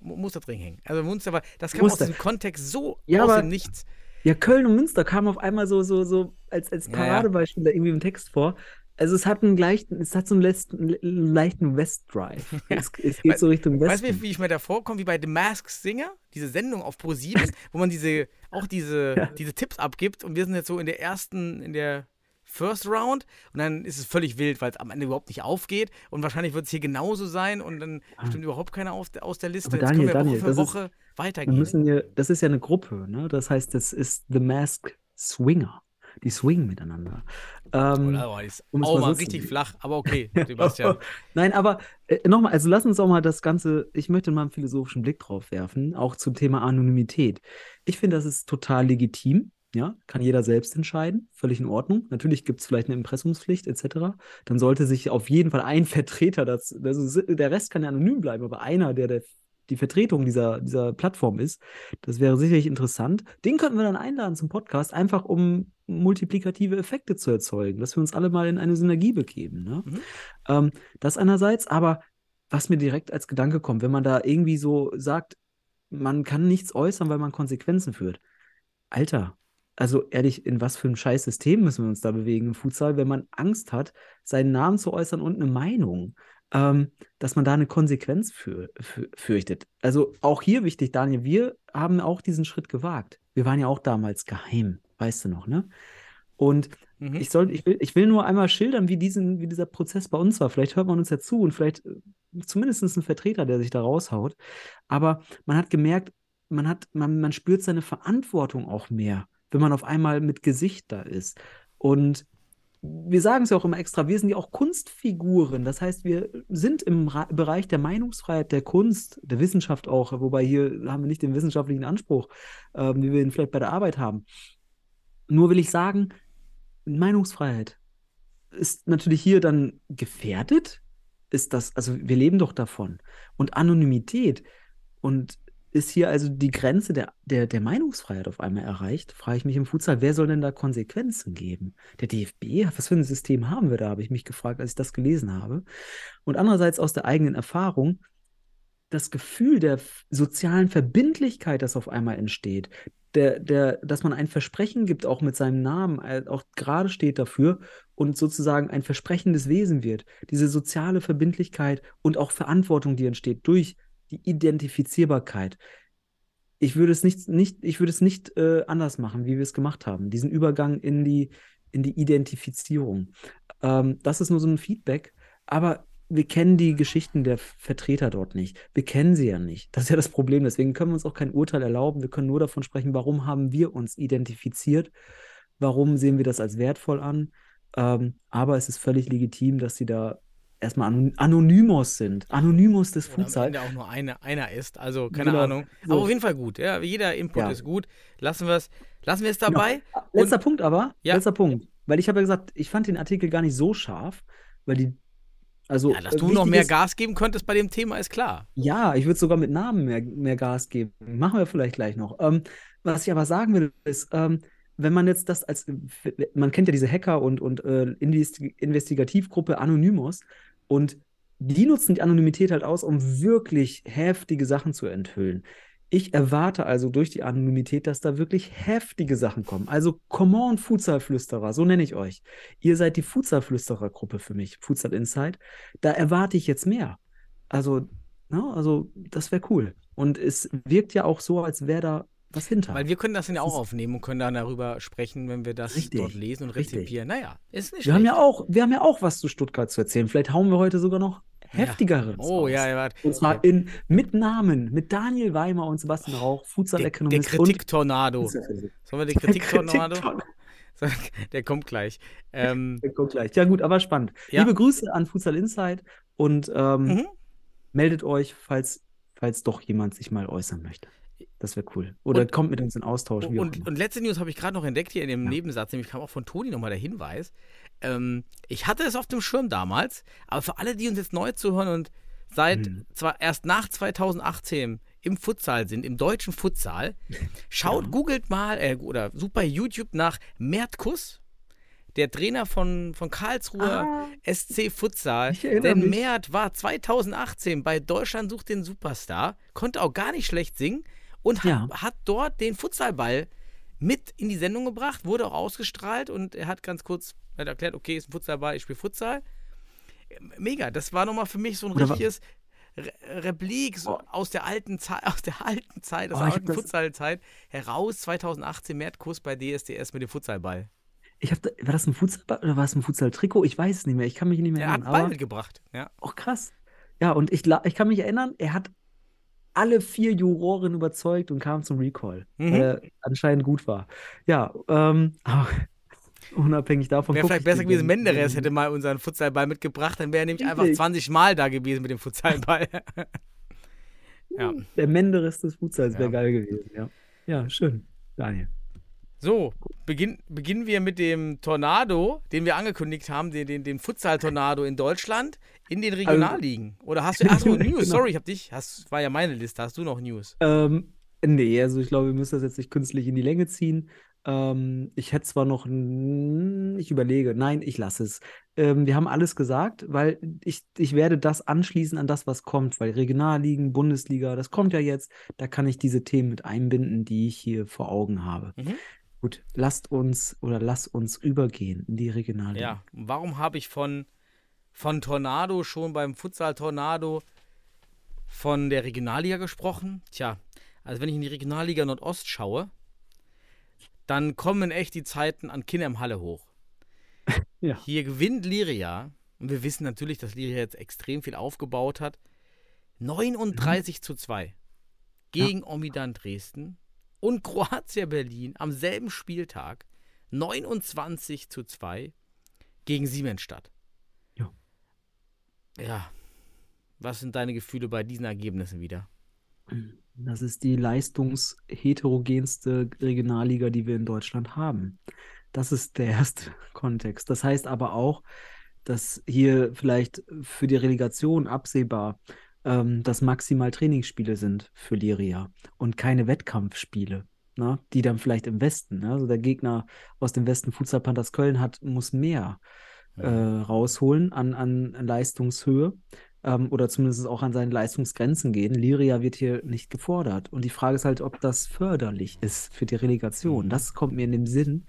S5: muss da drin hängen. Also Münster war, das kam
S6: Münster.
S5: aus dem Kontext so
S6: Ja,
S5: aus
S6: aber-
S5: dem Nichts.
S6: Ja, Köln und Münster kamen auf einmal so, so, so als, als
S5: Ja, ja.
S6: Paradebeispiel da irgendwie im Text vor. Also es hat einen leichten, es hat so einen leichten, leichten West-Drive. <laughs> Es, es geht so Richtung
S5: Weißt
S6: Westen.
S5: du, wie ich mir da vorkomme, wie bei The Masked Singer? Diese Sendung auf Pro7, <laughs> wo man diese, auch diese,
S6: Ja.
S5: diese Tipps abgibt und wir sind jetzt so in der ersten, in der First Round und dann ist es völlig wild, weil es am Ende überhaupt nicht aufgeht und wahrscheinlich wird es hier genauso sein und dann stimmt überhaupt keiner auf, aus der Liste.
S6: Ah. Aber
S5: jetzt
S6: Daniel,
S5: können wir
S6: Daniel,
S5: Woche für
S6: das ist-
S5: Woche
S6: Wir
S5: weitergehen.
S6: müssen hier, das ist ja eine Gruppe, ne? Das heißt, das ist The Masked Swinger. Die swingen miteinander. Ähm,
S5: Oder, oh, ist
S6: um
S5: auch
S6: mal
S5: mal richtig flach, aber okay, <laughs> Sebastian.
S6: Nein, aber äh, nochmal, also lass uns auch mal das Ganze, ich möchte mal einen philosophischen Blick drauf werfen, auch zum Thema Anonymität. Ich finde, das ist total legitim, ja, kann jeder selbst entscheiden, völlig in Ordnung. Natürlich gibt es vielleicht eine Impressumspflicht etc. Dann sollte sich auf jeden Fall ein <laughs> Vertreter, das, ist, der Rest kann ja anonym bleiben, aber einer, der, der die Vertretung dieser, dieser Plattform ist, das wäre sicherlich interessant. Den könnten wir dann einladen zum Podcast, einfach um multiplikative Effekte zu erzeugen, dass wir uns alle mal in eine Synergie begeben. Ne?
S5: Mhm.
S6: Ähm, das einerseits, aber was mir direkt als Gedanke kommt, wenn man da irgendwie so sagt, man kann nichts äußern, weil man Konsequenzen führt. Alter, also ehrlich, in was für ein scheiß System müssen wir uns da bewegen im Futsal, wenn man Angst hat, seinen Namen zu äußern und eine Meinung? Ähm, dass man da eine Konsequenz für, für, fürchtet. Also auch hier wichtig, Daniel, wir haben auch diesen Schritt gewagt. Wir waren ja auch damals geheim, weißt du noch, ne? Und
S5: Mhm.
S6: ich, soll, ich, will, ich will nur einmal schildern, wie, diesen, wie dieser Prozess bei uns war. Vielleicht hört man uns ja zu und vielleicht äh, zumindest ein Vertreter, der sich da raushaut. Aber man hat gemerkt, man, hat, man, man spürt seine Verantwortung auch mehr, wenn man auf einmal mit Gesicht da ist. Und wir sagen es ja auch immer extra, wir sind ja auch Kunstfiguren. Das heißt, wir sind im Ra Bereich der Meinungsfreiheit, der Kunst, der Wissenschaft auch, wobei hier haben wir nicht den wissenschaftlichen Anspruch, ähm, wie wir ihn vielleicht bei der Arbeit haben. Nur will ich sagen, Meinungsfreiheit ist natürlich hier dann gefährdet. Ist das, also wir leben doch davon. Und Anonymität und ist hier also die Grenze der, der, der Meinungsfreiheit auf einmal erreicht, frage ich mich im Futsal, wer soll denn da Konsequenzen geben? Der DFB, was für ein System haben wir da, habe ich mich gefragt, als ich das gelesen habe. Und andererseits aus der eigenen Erfahrung, das Gefühl der sozialen Verbindlichkeit, das auf einmal entsteht, der, der, dass man ein Versprechen gibt, auch mit seinem Namen, äh, auch gerade steht dafür und sozusagen ein versprechendes Wesen wird. Diese soziale Verbindlichkeit und auch Verantwortung, die entsteht durch die Identifizierbarkeit. Ich würde es nicht, nicht, ich würde es nicht äh, anders machen, wie wir es gemacht haben. Diesen Übergang in die, in die Identifizierung. Ähm, das ist nur so ein Feedback, aber wir kennen die Geschichten der Vertreter dort nicht. Wir kennen sie ja nicht. Das ist ja das Problem. Deswegen können wir uns auch kein Urteil erlauben. Wir können nur davon sprechen, warum haben wir uns identifiziert? Warum sehen wir das als wertvoll an? Ähm, aber es ist völlig legitim, dass sie da erstmal anon Anonymous sind. Anonymous des
S5: Und am
S6: Futsal.
S5: Ende auch nur eine, einer ist, also keine
S6: Genau.
S5: Ahnung.
S6: So.
S5: Aber auf jeden Fall gut. Ja, jeder Input
S6: Ja.
S5: ist gut. Lassen wir es lassen wir es dabei.
S6: Letzter Punkt aber,
S5: Ja.
S6: letzter Punkt. Weil ich habe ja gesagt, ich fand den Artikel gar nicht so scharf, weil die, also
S5: Ja, dass du noch mehr
S6: ist-
S5: Gas geben könntest bei dem Thema, ist klar.
S6: Ja, ich würde sogar mit Namen mehr, mehr Gas geben. Machen wir vielleicht gleich noch. Ähm, was ich aber sagen will, ist, ähm, wenn man jetzt das als, man kennt ja diese Hacker- und, und äh, Investi Investigativgruppe Anonymous und die nutzen die Anonymität halt aus, um wirklich heftige Sachen zu enthüllen. Ich erwarte also durch die Anonymität, dass da wirklich heftige Sachen kommen. Also, come on, Futsalflüsterer, so nenne ich euch. Ihr seid die Futsalflüsterer-Gruppe für mich, Futsal Insight. Da erwarte ich jetzt mehr. Also, ne, also das wäre cool. Und es wirkt ja auch so, als wäre da was hinter.
S5: Weil wir können das dann ja auch aufnehmen und können dann darüber sprechen, wenn wir das
S6: Richtig,
S5: dort lesen und
S6: richtig.
S5: rezipieren. Naja, ist nicht
S6: wir haben ja
S5: schlecht.
S6: auch, wir haben ja auch was zu Stuttgart zu erzählen. Vielleicht hauen wir heute sogar noch heftigeres
S5: Oh,
S6: raus.
S5: ja, ja, warte.
S6: Und zwar in, mit Namen, mit Daniel Weimer und Sebastian Rauch,
S5: Der, der
S6: Futsal-Ökonomist
S5: Kritik-Tornado. Sollen wir den Kritik-Tornado?
S6: Kritik-Tornado. <laughs>
S5: Der kommt gleich. Ähm,
S6: Der kommt gleich. Ja gut, aber spannend.
S5: Ja.
S6: Liebe Grüße an Futsal Insight und ähm,
S5: mhm.
S6: meldet euch, falls, falls doch jemand sich mal äußern möchte. Das wäre cool. Oder
S5: Und-
S6: kommt mit uns in Austausch.
S5: Und, und letzte News habe ich gerade noch entdeckt hier in dem
S6: Ja.
S5: Nebensatz, nämlich kam auch von Toni nochmal der Hinweis. Ähm, ich hatte es auf dem Schirm damals, aber für alle, die uns jetzt neu zuhören und seit
S6: Hm.
S5: zwar erst nach 2018 im Futsal sind, im deutschen Futsal, <laughs> schaut,
S6: Ja.
S5: googelt mal äh, oder sucht bei YouTube nach Mert Kuss, der Trainer von, von Karlsruhe
S6: Ah.
S5: SC Futsal. Denn
S6: mich.
S5: Mert war 2018 bei Deutschland sucht den Superstar, konnte auch gar nicht schlecht singen und hat,
S6: Ja.
S5: hat dort den Futsalball mit in die Sendung gebracht, wurde auch ausgestrahlt und er hat ganz kurz hat erklärt, okay, ist ein Futsalball, ich spiele Futsal. Mega, das war nochmal für mich so ein
S6: Oder
S5: richtiges Re Replik so
S6: Oh.
S5: aus der alten Zeit, aus der alten Zeit, aus
S6: Oh,
S5: der alten Futsalzeit heraus 2018 Mert Kuss bei DSDS mit dem Futsalball.
S6: Ich hab da, war das ein Futsal oder war es ein Futsal-Trikot? Ich weiß es nicht mehr. Ich kann mich nicht mehr
S5: Er hat
S6: erinnern.
S5: Ball
S6: Aber,
S5: mitgebracht, ja.
S6: oh, krass. Ja, und ich, ich kann mich erinnern, er hat alle vier Juroren überzeugt und kam zum Recall,
S5: Mhm.
S6: weil er anscheinend gut war. Ja, ähm, aber <laughs> unabhängig davon.
S5: Wäre vielleicht
S6: ich
S5: besser gewesen. Menderes hätte mal unseren Futsalball mitgebracht, dann wäre er nämlich einfach
S6: Richtig.
S5: 20 Mal da gewesen mit dem Futsalball. <laughs> ja.
S6: Der Menderes des Futsals wäre
S5: Ja.
S6: geil gewesen, ja. Ja, schön. Daniel.
S5: So, beginn, beginnen wir mit dem Tornado, den wir angekündigt haben, den, den, den Futsal-Tornado in Deutschland in den Regionalligen. Oder hast du, achso, <laughs> News,
S6: Genau.
S5: sorry, ich hab dich, hast, war ja meine Liste, hast du noch News?
S6: Ähm, nee, also ich glaube, wir müssen das jetzt nicht künstlich in die Länge ziehen. Ähm, ich hätte zwar noch, ich überlege, nein, ich lasse es. Ähm, wir haben alles gesagt, weil ich, ich werde das anschließen an das, was kommt, weil Regionalligen, Bundesliga, das kommt ja jetzt, da kann ich diese Themen mit einbinden, die ich hier vor Augen habe.
S5: Mhm.
S6: Gut, lasst uns oder lass uns übergehen in die Regionalligen.
S5: Ja, warum habe ich von von Tornado schon beim Futsal Tornado von der Regionalliga gesprochen. Tja, also wenn ich in die Regionalliga Nordost schaue, dann kommen echt die Zeiten an Kinnem Halle hoch. <laughs>
S6: Ja.
S5: Hier gewinnt Liria, und wir wissen natürlich, dass Liria jetzt extrem viel aufgebaut hat, 39 zu 2 gegen Omidan Dresden und Kroatia Berlin am selben Spieltag 29 zu 2 gegen Siemensstadt.
S6: Ja.
S5: Ja. Was sind deine Gefühle bei diesen Ergebnissen wieder?
S6: Das ist die leistungsheterogenste Regionalliga, die wir in Deutschland haben. Das ist der erste <laughs> Kontext. Das heißt aber auch, dass hier vielleicht für die Relegation absehbar ähm, dass maximal Trainingsspiele sind für Liria und keine Wettkampfspiele, ne? die dann vielleicht im Westen, ne? also der Gegner aus dem Westen Futsal Panthers Köln hat, muss mehr äh, rausholen an, an Leistungshöhe ähm, oder zumindest auch an seine Leistungsgrenzen gehen. Liria wird hier nicht gefordert. Und die Frage ist halt, ob das förderlich ist für die Relegation. Das kommt mir in den Sinn.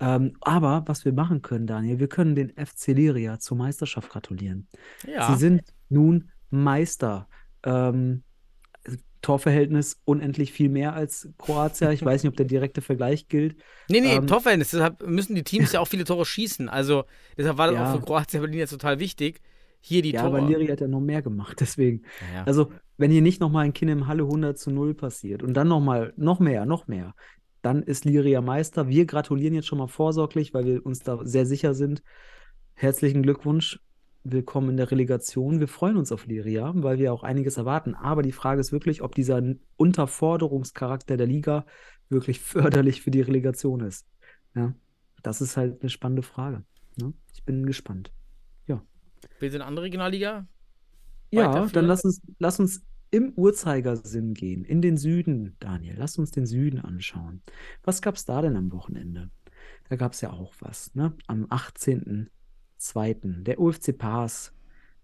S6: Ähm, aber was wir machen können, Daniel, wir können den FC Liria zur Meisterschaft gratulieren.
S5: Ja.
S6: Sie sind nun Meister. Ähm, Torverhältnis unendlich viel mehr als Kroatien. Ich weiß nicht, ob der direkte Vergleich gilt.
S5: Nee, nee,
S6: Ähm,
S5: Torverhältnis. Deshalb müssen die Teams ja auch viele Tore schießen. Also deshalb war das
S6: Ja.
S5: auch für Kroatien Berlin jetzt total wichtig. Hier die
S6: Ja,
S5: Tore.
S6: aber Liri hat ja noch mehr gemacht, <laughs> deswegen.
S5: Ja, ja.
S6: Also, wenn hier nicht nochmal ein Kind im Halle 100 zu 0 passiert und dann nochmal, noch mehr, noch mehr, dann ist Liria Meister. Wir gratulieren jetzt schon mal vorsorglich, weil wir uns da sehr sicher sind. Herzlichen Glückwunsch. Willkommen in der Relegation. Wir freuen uns auf Liria, weil wir auch einiges erwarten. Aber die Frage ist wirklich, ob dieser Unterforderungscharakter der Liga wirklich förderlich für die Relegation ist. Ja, das ist halt eine spannende Frage. Ne? Ich bin gespannt.
S5: Willst du eine andere Regionalliga?
S6: Ja, dann lass uns, lass uns im Uhrzeigersinn gehen, in den Süden, Daniel. Lass uns den Süden anschauen. Was gab es da denn am Wochenende? Da gab es ja auch was, ne? Am 18.02. Der UFC Pass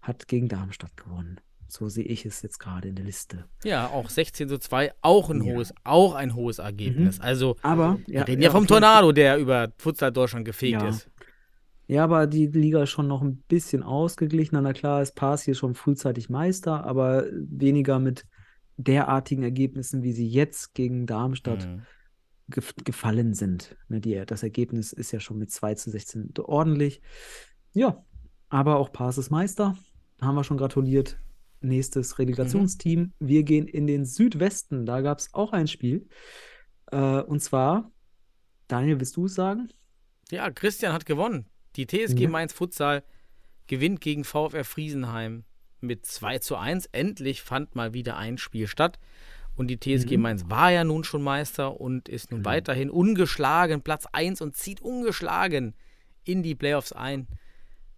S6: hat gegen Darmstadt gewonnen. So sehe ich es jetzt gerade in der Liste.
S5: Ja, auch 16 zu 2, auch ein
S6: Ja.
S5: hohes, auch ein hohes Ergebnis. Also
S6: Aber,
S5: wir reden ja, vom Tornado, der über Futsal Deutschland gefegt
S6: Ja.
S5: ist.
S6: Ja, aber die Liga ist schon noch ein bisschen ausgeglichener. Na klar, ist Pass hier schon frühzeitig Meister, aber weniger mit derartigen Ergebnissen, wie sie jetzt gegen Darmstadt
S5: Mhm.
S6: gef gefallen sind. Ne, die, das Ergebnis ist ja schon mit 2 zu 16 ordentlich. Ja, aber auch Pass ist Meister. Haben wir schon gratuliert. Nächstes Relegationsteam. Wir gehen in den Südwesten. Da gab es auch ein Spiel. Äh, und zwar, Daniel, willst du es sagen?
S5: Ja, Christian hat gewonnen. Die TSG
S6: Ja.
S5: Mainz Futsal gewinnt gegen VfR Friesenheim mit 2 zu 1. Endlich fand mal wieder ein Spiel statt. Und die TSG
S6: Mhm.
S5: Mainz war ja nun schon Meister und ist nun
S6: Genau.
S5: weiterhin ungeschlagen, Platz 1 und zieht ungeschlagen in die Playoffs ein.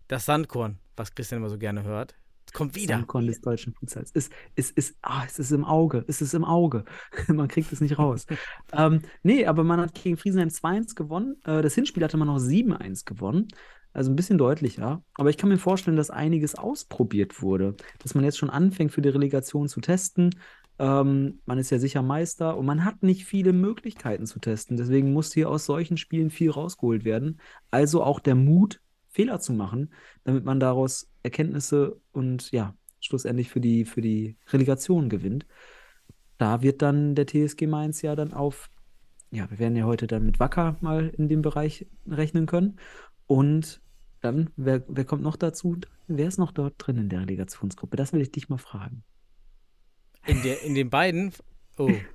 S5: Das Sandkorn, was Christian immer so gerne hört, kommt wieder.
S6: Sandkorn des deutschen Futsals. Es, es, ist, ah, es ist im Auge. Es ist im Auge. <laughs> man kriegt es nicht raus. <laughs> ähm, nee, aber man hat gegen Friesenheim 2-1 gewonnen. Äh, das Hinspiel hatte man noch 7-1 gewonnen. Also ein bisschen deutlicher. Aber ich kann mir vorstellen, dass einiges ausprobiert wurde. Dass man jetzt schon anfängt, für die Relegation zu testen. Ähm, man ist ja sicher Meister und man hat nicht viele Möglichkeiten zu testen. Deswegen muss hier aus solchen Spielen viel rausgeholt werden. Also auch der Mut, Fehler zu machen, damit man daraus Erkenntnisse und ja, schlussendlich für die, für die Relegation gewinnt. Da wird dann der TSG Mainz ja dann auf, ja, wir werden ja heute dann mit Wacker mal in dem Bereich rechnen können. Und dann, wer, wer kommt noch dazu? Wer ist noch dort drin in der Relegationsgruppe? Das will ich dich mal fragen.
S5: In, der, in den beiden. Oh, <laughs>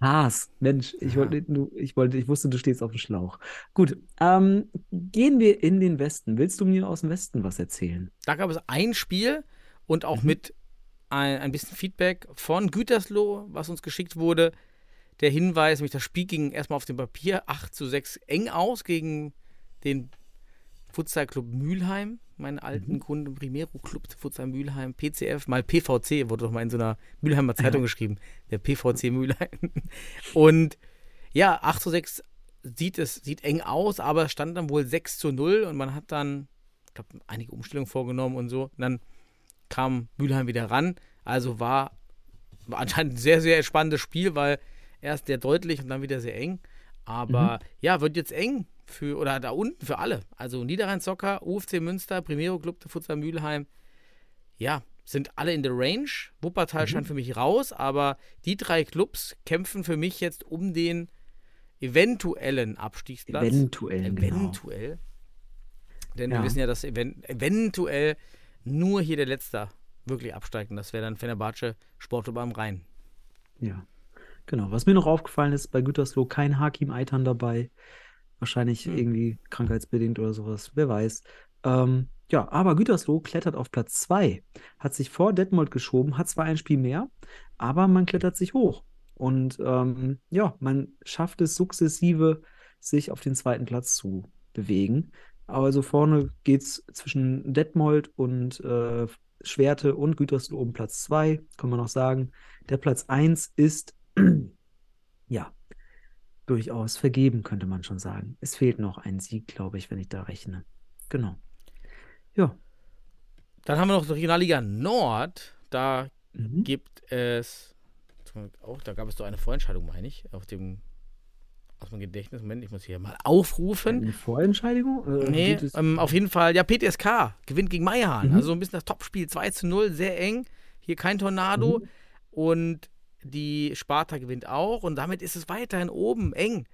S6: Haas, Mensch, ich wollte, du, ich wollte, ich wusste, du stehst auf dem Schlauch. Gut, ähm, gehen wir in den Westen. Willst du mir aus dem Westen was erzählen?
S5: da gab es ein Spiel und auch
S6: Mhm.
S5: mit ein, ein bisschen Feedback von Gütersloh, was uns geschickt wurde. Der Hinweis, nämlich das Spiel ging erstmal auf dem Papier 8 zu 6 eng aus gegen den Futsal Club Mülheim, meinen alten Kunden, Primero Club Futsal Mülheim, PCF, mal PVC, wurde doch mal in so einer Mülheimer Zeitung geschrieben, der PVC Mülheim. <laughs> Und ja, 8 zu 6 sieht es sieht eng aus, aber es stand dann wohl 6 zu 0 und man hat dann, ich glaube, einige Umstellungen vorgenommen und so. Und dann kam Mülheim wieder ran. Also war, war anscheinend ein sehr, sehr spannendes Spiel, weil erst sehr deutlich und dann wieder sehr eng. Aber ja, wird jetzt eng. Für, oder da unten für alle. Also Niederrhein Soccer, UFC Münster, Primero Club de Futsal Mülheim. Ja, sind alle in der Range. Wuppertal scheint für mich raus, aber die drei Clubs kämpfen für mich jetzt um den eventuellen Abstiegsplatz.
S6: Eventuell, genau.
S5: Eventuell. Denn wir
S6: Ja.
S5: wissen ja, dass even eventuell nur hier der Letzte wirklich absteigt. Und das wäre dann Fenerbahce Sportclub am Rhein.
S6: Ja, genau. Was mir noch aufgefallen ist, bei Gütersloh kein Hakim Eitan dabei. Wahrscheinlich
S5: Hm.
S6: irgendwie krankheitsbedingt oder sowas, wer weiß. Ähm, ja, aber Gütersloh klettert auf Platz 2, hat sich vor Detmold geschoben, hat zwar ein Spiel mehr, aber man klettert sich hoch. Und ähm, ja, man schafft es sukzessive, sich auf den zweiten Platz zu bewegen. Also vorne geht es zwischen Detmold und äh, Schwerte und Gütersloh um Platz 2, kann man noch sagen. Der Platz 1 ist <clears throat> ja durchaus vergeben, könnte man schon sagen. Es fehlt noch ein Sieg, glaube ich, wenn ich da rechne. Genau. Ja.
S5: Dann haben wir noch die Regionalliga Nord. Da
S6: Mhm.
S5: gibt es auch, da gab es doch eine Vorentscheidung, meine ich, auf dem aus dem Gedächtnis. Moment, ich muss hier mal aufrufen.
S6: Eine Vorentscheidung? Äh,
S5: Nee, ähm, auf jeden Fall, ja, PTSK gewinnt gegen Meierhahn.
S6: Mhm.
S5: Also ein bisschen das Topspiel, 2 zu 0, sehr eng. Hier kein Tornado.
S6: Mhm.
S5: Und die Sparta gewinnt auch. Und damit ist es weiterhin oben eng.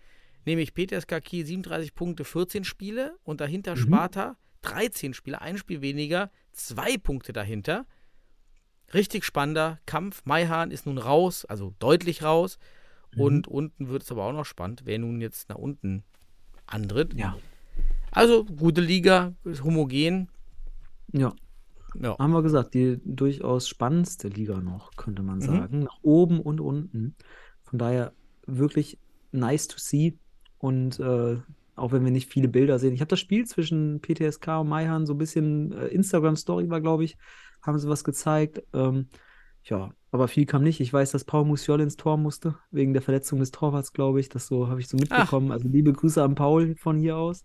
S5: Nämlich PTSK Kiel 37 Punkte, 14 Spiele. Und dahinter
S6: Mhm.
S5: Sparta 13 Spiele, ein Spiel weniger, zwei Punkte dahinter. Richtig spannender Kampf. Meihahn ist nun raus, also deutlich raus.
S6: Mhm.
S5: Und unten wird es aber auch noch spannend, wer nun jetzt nach unten antritt.
S6: Ja.
S5: Also gute Liga, homogen.
S6: Ja.
S5: Ja.
S6: Haben wir gesagt, die durchaus spannendste Liga noch, könnte man
S5: Mhm.
S6: sagen. Nach oben und unten. Von daher wirklich nice to see. Und äh, auch wenn wir nicht viele Bilder sehen. Ich habe das Spiel zwischen PTSK und Maihan so ein bisschen äh, Instagram-Story war, glaube ich, haben sie was gezeigt. Ähm, ja, aber viel kam nicht. Ich weiß, dass Paul Musiol ins Tor musste, wegen der Verletzung des Torwarts, glaube ich. Das so habe ich so mitbekommen. Also liebe Grüße an Paul von hier aus.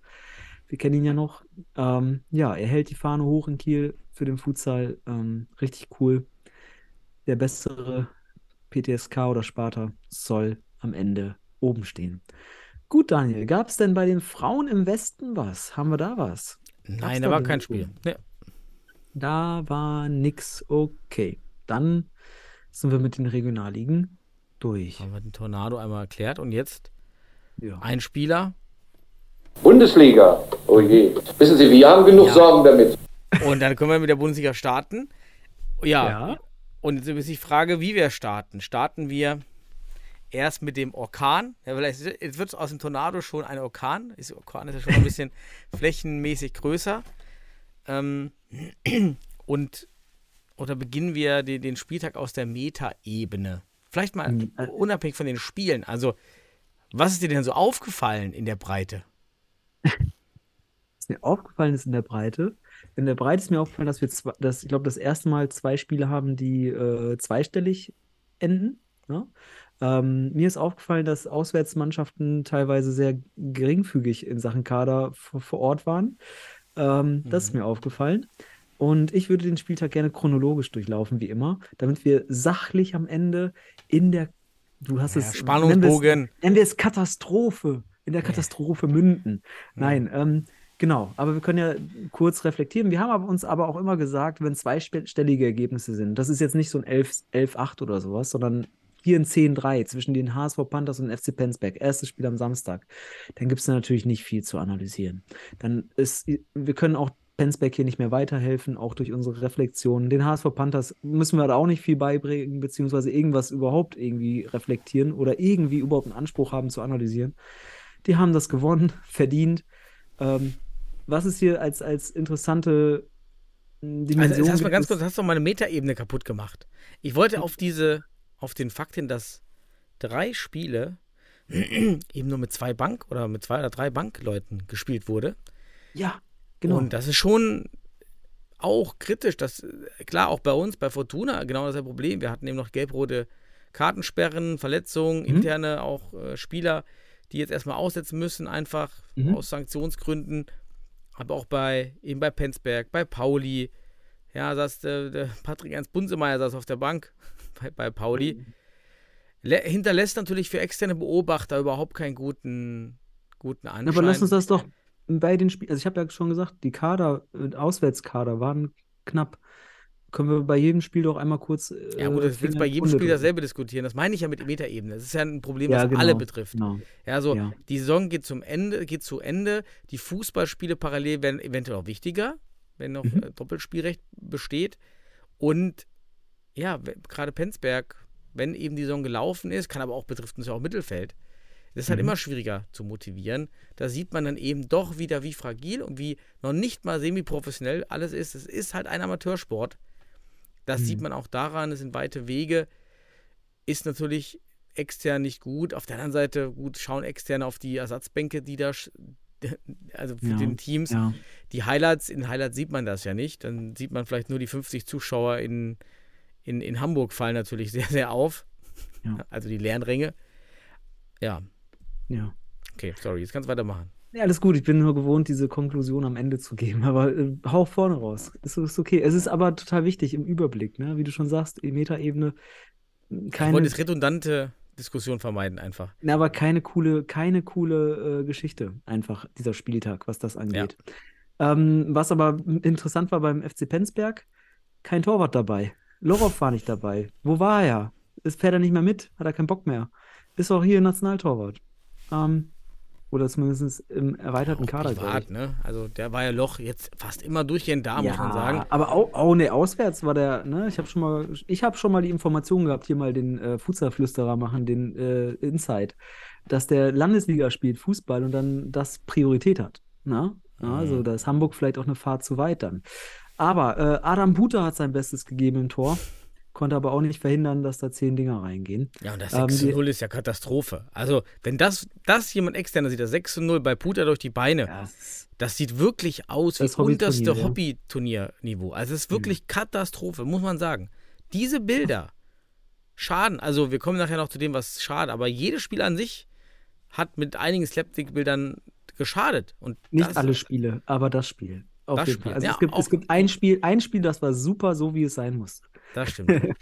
S6: Wir kennen ihn ja noch. Ähm, ja, er hält die Fahne hoch in Kiel für den Futsal. Ähm, richtig cool. Der bessere PTSK oder Sparta soll am Ende oben stehen. Gut, Daniel, gab es denn bei den Frauen im Westen was? Haben wir da was?
S5: Nein,
S6: da
S5: war kein? Spiel. Nee.
S6: Da war nix. Okay, dann sind wir mit den Regionalligen durch.
S5: Haben wir den Tornado einmal erklärt. Und jetzt
S6: Ja.
S5: ein Spieler.
S4: Bundesliga. Oh je. Wissen Sie, wir haben genug
S5: Ja.
S4: Sorgen damit.
S5: Und dann können wir mit der Bundesliga starten. Ja.
S6: Ja.
S5: Und jetzt ist die Frage, wie wir starten. Starten wir erst mit dem Orkan. Ja, vielleicht wird es aus dem Tornado schon ein Orkan. Ist, Orkan ist ja schon ein bisschen <laughs> flächenmäßig größer. Ähm, und oder beginnen wir den, den Spieltag aus der Meta-Ebene. Vielleicht mal
S6: Mhm, äh,
S5: unabhängig von den Spielen. Also, was ist dir denn so aufgefallen in der Breite?
S6: Was mir aufgefallen ist in der Breite, in der Breite ist mir aufgefallen, dass wir zwei, dass, ich glaube, das erste Mal zwei Spiele haben, die äh, zweistellig enden. Ne? Ähm, mir ist aufgefallen, dass Auswärtsmannschaften teilweise sehr geringfügig in Sachen Kader vor, Ort waren. Ähm, Das ist mir aufgefallen. Und ich würde den Spieltag gerne chronologisch durchlaufen, wie immer, damit wir sachlich am Ende in der, du hast
S5: Ja,
S6: es, nennen wir es-
S5: Spannungsbogen.
S6: nennen wir es Katastrophe, in der Katastrophe münden. Nein, ähm, genau. Aber wir können ja kurz reflektieren. Wir haben uns aber auch immer gesagt, wenn zweistellige Ergebnisse sind, das ist jetzt nicht so ein 11 11-8 oder sowas, sondern hier ein 10-3 zwischen den HSV Panthers und FC Penzberg. Erstes Spiel am Samstag. Dann gibt es natürlich nicht viel zu analysieren. Dann ist, wir können auch Penzberg hier nicht mehr weiterhelfen, auch durch unsere Reflexionen. Den HSV Panthers müssen wir da auch nicht viel beibringen, beziehungsweise irgendwas überhaupt irgendwie reflektieren oder irgendwie überhaupt einen Anspruch haben zu analysieren. Die haben das gewonnen, <laughs> verdient. Ähm, was ist hier als, als interessante
S5: Also,
S6: Dimension?
S5: jetzt hast du mal ganz kurz, hast du meine Metaebene kaputt gemacht. Ich wollte auf diese, auf den Fakt hin, dass drei Spiele <clears throat> eben nur mit zwei Bank oder mit zwei oder drei Bankleuten gespielt wurde.
S6: Ja, genau.
S5: Und das ist schon auch kritisch. Das, klar, auch bei uns, bei Fortuna, genau das ist Problem. Wir hatten eben noch gelb-rote Kartensperren, Verletzungen,
S6: Mhm.
S5: interne auch äh, Spieler, die jetzt erstmal aussetzen müssen, einfach
S6: Mhm.
S5: aus Sanktionsgründen. Aber auch bei, eben bei Penzberg, bei Pauli, ja, saß der, der Patrick Ernst Bunsemeier saß auf der Bank <laughs> bei, bei Pauli. Le hinterlässt natürlich für externe Beobachter überhaupt keinen guten, guten Anschein.
S6: Aber lass uns das doch bei den Spielen, also ich habe ja schon gesagt, die Kader, äh, Auswärtskader waren knapp. Können wir bei jedem Spiel doch einmal kurz. Äh,
S5: Ja, gut, das willst bei jedem
S6: Wunde
S5: Spiel dasselbe diskutieren. Das meine ich ja mit Metaebene. Das ist ja ein Problem,
S6: Ja,
S5: das
S6: genau,
S5: alle betrifft.
S6: Genau.
S5: Ja, also
S6: Ja.
S5: die Saison geht zum Ende, geht zu Ende. Die Fußballspiele parallel werden eventuell auch wichtiger, wenn noch
S6: Mhm.
S5: äh, Doppelspielrecht besteht. Und ja, gerade Penzberg, wenn eben die Saison gelaufen ist, kann aber auch betrifft uns ja auch Mittelfeld. Das ist halt
S6: Mhm.
S5: immer schwieriger zu motivieren. Da sieht man dann eben doch wieder, wie fragil und wie noch nicht mal semi-professionell alles ist. Es ist halt ein Amateursport. Das
S6: Mhm.
S5: sieht man auch daran, es sind weite Wege. Ist natürlich extern nicht gut. Auf der anderen Seite, gut, schauen extern auf die Ersatzbänke, die da, <laughs> also für
S6: Ja,
S5: den Teams.
S6: Ja.
S5: Die Highlights, in Highlights sieht man das ja nicht. Dann sieht man vielleicht nur die 50 Zuschauer in, in, in Hamburg fallen natürlich <laughs> sehr, sehr auf.
S6: Ja.
S5: Also die leeren Ränge. Ja,
S6: ja.
S5: okay, sorry, jetzt kannst du weitermachen.
S6: Ja, alles gut. Ich bin nur gewohnt, diese Konklusion am Ende zu geben. Aber äh, hau vorne raus. Ist, ist okay. Es ist aber total wichtig im Überblick, ne? Wie du schon sagst, Metaebene
S5: Ich
S6: keine,
S5: wollte jetzt redundante Diskussion vermeiden einfach.
S6: na, aber keine coole, keine coole äh, Geschichte, einfach dieser Spieltag, was das angeht. Ähm, was aber interessant war beim FC Penzberg, kein Torwart dabei. Lorov war nicht dabei. Wo war er? Ist fährt er nicht mehr mit? Hat er keinen Bock mehr? Ist auch hier Nationaltorwart. Ähm, oder zumindest im erweiterten Kader.
S5: Privat, ne? Also der war ja Loch jetzt fast immer durchgehend da, muss man sagen.
S6: aber auch, auch ne, auswärts war der, ne, ich habe schon mal, ich habe schon mal die Information gehabt, hier mal den äh, Fußballflüsterer machen, den äh, Insight, dass der Landesliga spielt, Fußball und dann das Priorität hat. Ne? Ja, also
S5: Mhm.
S6: da ist Hamburg vielleicht auch eine Fahrt zu weit dann. Aber äh, Adam Buter hat sein Bestes gegeben im Tor, konnte aber auch nicht verhindern, dass da zehn Dinger reingehen.
S5: Ja, und das
S6: Ähm,
S5: 6 zu
S6: die-
S5: 0 ist ja Katastrophe. Also, wenn das, das jemand externer sieht, das 6 zu 0 bei Puter durch die Beine,
S6: Ja,
S5: das sieht wirklich aus wie
S6: Das
S5: unterste
S6: ja. Mhm.
S5: Hobbyturnierniveau. Also, es ist wirklich Katastrophe, muss man sagen. Diese Bilder schaden, also wir kommen nachher noch zu dem, was schadet, aber jedes Spiel an sich hat mit einigen Slapstick-Bildern geschadet. Und
S6: Nicht alle Spiele, aber das Spiel. Auf
S5: Das Spiel.
S6: Also
S5: ja,
S6: es gibt, es gibt ein Spiel, ein Spiel, das war super, so wie es sein muss.
S5: Das stimmt. <laughs>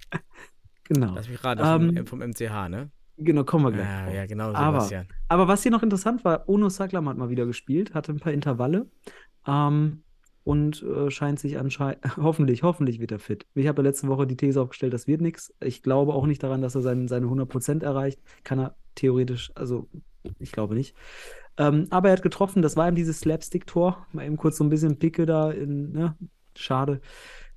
S6: Genau.
S5: Lass mich vom,
S6: Ähm,
S5: vom MCH, ne?
S6: Genau, kommen wir gleich.
S5: Ja,
S6: drauf.
S5: ja, genau,
S6: Aber,
S5: Sebastian.
S6: aber was hier noch interessant war, Ono Saklam hat mal wieder gespielt, hatte ein paar Intervalle ähm, und äh, scheint sich anscheinend, <laughs> hoffentlich, hoffentlich wird er fit. Ich habe ja letzte Woche die These aufgestellt, das wird nichts. Ich glaube auch nicht daran, dass er seine, seine 100% erreicht. Kann er theoretisch, also ich glaube nicht. Ähm, aber er hat getroffen, das war ihm dieses Slapstick-Tor. Mal eben kurz so ein bisschen Picke da in, ne? Schade.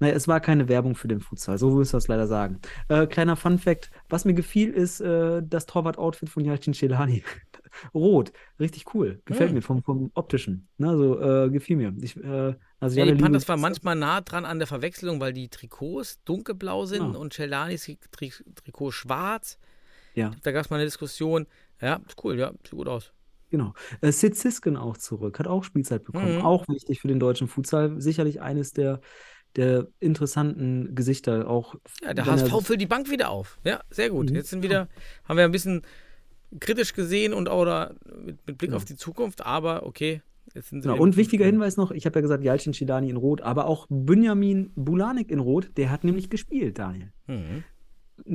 S6: Naja, es war keine Werbung für den Futsal, so muss ich das leider sagen. Äh, kleiner Fun-Fact: Was mir gefiel, ist äh, das Torwart-Outfit von Yalcin Celani. <laughs> Rot, richtig cool. Gefällt
S5: Hm.
S6: mir vom, vom optischen. Ne, also äh, gefiel mir. Ich, äh, also
S5: Ja, die Panthers
S6: lieben-
S5: war manchmal nah dran an der Verwechslung, weil die Trikots dunkelblau sind
S6: Ah.
S5: und Celanis Tri Trikot schwarz.
S6: Ja,
S5: Da gab es mal eine Diskussion. Ja, cool, ja, sieht gut aus.
S6: genau. Äh, Sid Sisken auch zurück, hat auch Spielzeit bekommen.
S5: Mhm.
S6: Auch wichtig für den deutschen Futsal. Sicherlich eines der, der interessanten Gesichter. Auch
S5: Ja, der
S6: er-
S5: HSV füllt die Bank wieder auf. Ja, sehr gut.
S6: Mhm.
S5: Jetzt sind wieder, haben wir ein bisschen kritisch gesehen und auch da mit, mit Blick
S6: Ja.
S5: auf die Zukunft, aber okay. Jetzt sind sie
S6: Genau. Und wichtiger. Hinweis noch, ich habe ja gesagt, Jalcin Chidani in Rot, aber auch Benjamin Bulanik in Rot, der hat nämlich gespielt, Daniel.
S5: Mhm.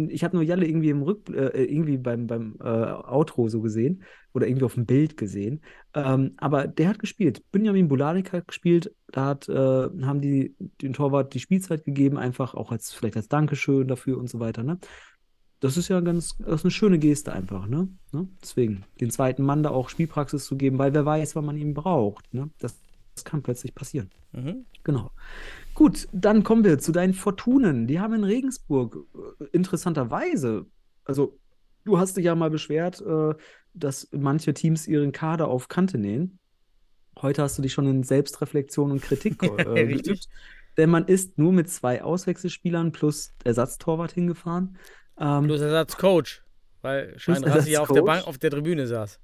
S6: Ich habe nur Jalle irgendwie im Rück, äh, irgendwie beim, beim äh, Outro so gesehen oder irgendwie auf dem Bild gesehen. Ähm, aber der hat gespielt. Benjamin Bulanik hat gespielt. Da hat, äh, haben die den Torwart die Spielzeit gegeben, einfach auch als vielleicht als Dankeschön dafür und so weiter. Ne? Das ist ja ganz, das ist eine schöne Geste einfach. Ne? Ne? Deswegen den zweiten Mann da auch Spielpraxis zu geben, weil wer weiß, wann man ihn braucht. Ne? Das, das kann plötzlich passieren.
S5: Mhm.
S6: Genau. Gut, dann kommen wir zu deinen Fortunen. Die haben in Regensburg äh, interessanterweise, also du hast dich ja mal beschwert, äh, dass manche Teams ihren Kader auf Kante nähen. Heute hast du dich schon in Selbstreflexion und Kritik <laughs> äh, geübt. Denn man ist nur mit zwei Auswechselspielern plus Ersatztorwart hingefahren. Ähm,
S5: Bloß Ersatzcoach, weil Scheinrassi ja auf der. Bank, auf der Tribüne saß.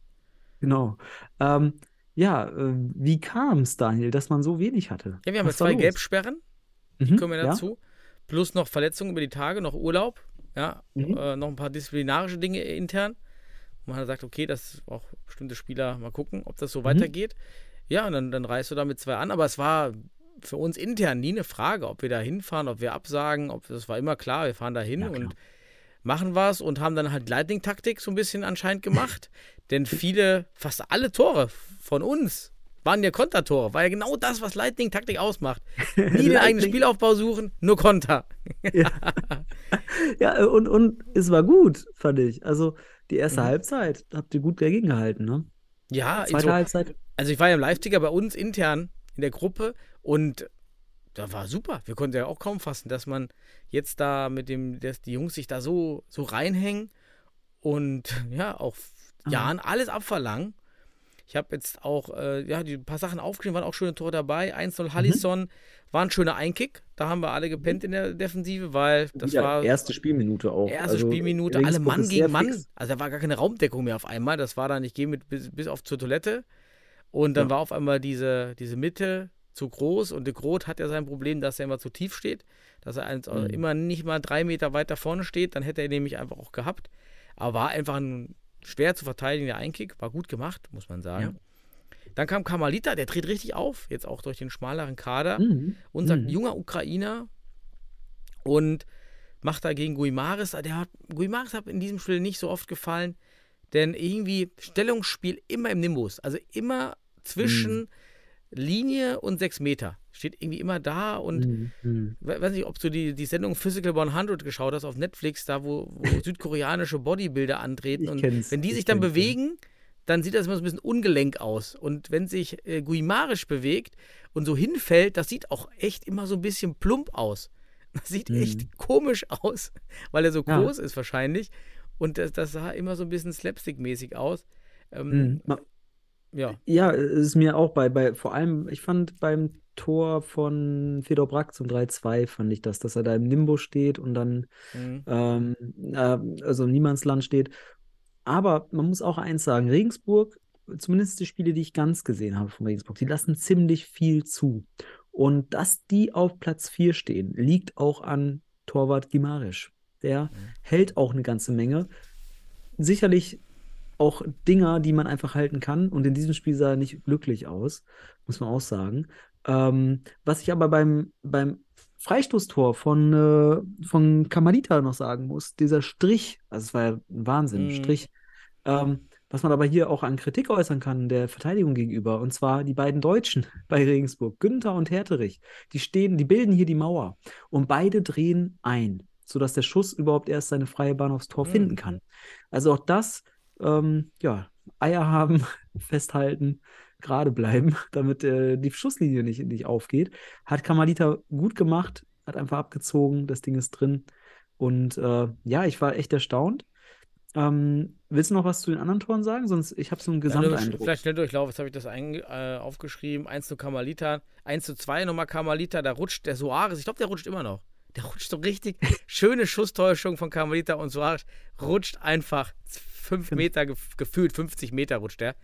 S6: genau. Ähm, ja, äh, wie kam es, Daniel, dass man so wenig hatte?
S5: Ja, wir haben ja zwei
S6: los?
S5: Gelbsperren,
S6: Mhm,
S5: kommen wir
S6: ja?
S5: dazu. Plus noch Verletzungen über die Tage, noch Urlaub, ja,
S6: Mhm.
S5: äh, noch ein paar disziplinarische Dinge intern. Und man hat gesagt, okay, das auch bestimmte Spieler mal gucken, ob das so
S6: Mhm.
S5: weitergeht. Ja, und dann, dann reist du da mit zwei an, aber es war für uns intern nie eine Frage, ob wir da hinfahren, ob wir absagen, ob das war immer klar, wir fahren da hin
S6: Ja,
S5: und machen es und haben dann halt Lightning-Taktik so ein bisschen anscheinend gemacht. <laughs> Denn viele, fast alle Tore von uns waren ja Kontertore. War ja genau das, was Lightning-Taktik ausmacht. <laughs> Nie den eigenen Spielaufbau suchen, nur Konter. <laughs>
S6: Ja, und, und es war gut, fand ich. Also die erste
S5: Mhm.
S6: Halbzeit habt ihr gut dagegen gehalten, ne?
S5: Ja,
S6: Zweite
S5: so,
S6: Halbzeit.
S5: Also ich war ja im Live-Ticker bei uns intern in der Gruppe und da war super. Wir konnten ja auch kaum fassen, dass man jetzt da mit dem, dass die Jungs sich da so, so reinhängen und <laughs> ja, auch Jahren alles abverlangen. Ich habe jetzt auch, äh, ja, die paar Sachen aufgeschrieben, waren auch schöne Tore dabei. 1-0 Halisson, war ein schöner Einkick. Da haben wir alle gepennt in der Defensive, weil das
S6: ja,
S5: war
S6: erste Spielminute auch.
S5: erste
S6: Also,
S5: Spielminute, alle Mann gegen Mann.
S6: fix.
S5: Also da war gar keine Raumdeckung mehr auf einmal. Das war dann, ich gehe mit bis, bis auf zur Toilette. Und dann
S6: Ja.
S5: war auf einmal diese, diese Mitte zu groß und de Groot hat ja sein Problem, dass er immer zu tief steht. Dass er
S6: Mhm.
S5: immer nicht mal drei Meter weiter vorne steht. Dann hätte er nämlich einfach auch gehabt. Aber war einfach ein schwer zu verteidigender Einkick. War gut gemacht, muss man sagen. Dann kam Kamalita, der dreht richtig auf. Jetzt auch durch den schmaleren Kader
S6: Mhm.
S5: unser
S6: Mhm.
S5: junger Ukrainer und macht da gegen Guimares. Der hat, Guimares hat in diesem Spiel nicht so oft gefallen, denn irgendwie Stellungsspiel immer im Nimbus, also immer zwischen
S6: Mhm.
S5: Linie und sechs Meter. Steht irgendwie immer da und
S6: Mhm.
S5: We- weiß nicht, ob du die, die Sendung Physical 100 geschaut hast auf Netflix, da wo, wo <laughs> südkoreanische Bodybuilder antreten und wenn die
S6: ich
S5: sich dann bewegen, dann sieht das immer so ein bisschen ungelenk aus. Und wenn sich äh, Guimarisch bewegt und so hinfällt, das sieht auch echt immer so ein bisschen plump aus. <laughs> Das sieht
S6: Mhm.
S5: echt komisch aus, <laughs> weil er so
S6: Ja.
S5: groß ist wahrscheinlich. Und das, das sah immer so ein bisschen slapstick-mäßig aus. Ähm,
S6: Mhm.
S5: Ja,
S6: Ja, es ist mir auch bei, bei, vor allem, ich fand beim Tor von Fedor Brack zum 3-2 fand ich das, dass er da im Limbo steht und dann
S5: mhm.
S6: ähm, äh, also im Niemandsland steht. Aber man muss auch eins sagen, Regensburg, zumindest die Spiele, die ich ganz gesehen habe von Regensburg, die lassen ziemlich viel zu. Und dass die auf Platz 4 stehen, liegt auch an Torwart Gimarisch. Der hält auch eine ganze Menge. Sicherlich auch Dinger, die man einfach halten kann. Und in diesem Spiel sah er nicht glücklich aus, muss man auch sagen. Ähm, was ich aber beim, beim Freistoßtor von, äh, von Kamalita noch sagen muss, dieser Strich, also es war ja ein Wahnsinn,
S5: Mhm.
S6: Strich, ähm, was man aber hier auch an Kritik äußern kann, der Verteidigung gegenüber, und zwar die beiden Deutschen <laughs> bei Regensburg, Günther und Herterich, die stehen, die bilden hier die Mauer und beide drehen ein, sodass der Schuss überhaupt erst seine freie Bahn aufs Tor
S5: Mhm.
S6: finden kann. Also auch das, ähm, ja, Eier haben, <laughs> festhalten, gerade bleiben, <laughs> damit äh, die Schusslinie nicht, nicht aufgeht. Hat Kamalita gut gemacht, hat einfach abgezogen, das Ding ist drin. Und äh, ja, ich war echt erstaunt. Ähm, willst du noch was zu den anderen Toren sagen? Sonst, ich habe so einen
S5: Ja,
S6: Gesamteindruck.
S5: Vielleicht schnell durchlauf, jetzt habe ich das ein, äh, aufgeschrieben. 1 zu Kamalita, 1 zu 2 nochmal Kamalita, da rutscht der Soares, ich glaube, der rutscht immer noch. Der rutscht so richtig. <laughs> Schöne Schusstäuschung von Kamalita und Soares rutscht einfach 5 Meter, gef- gefühlt 50 Meter rutscht der.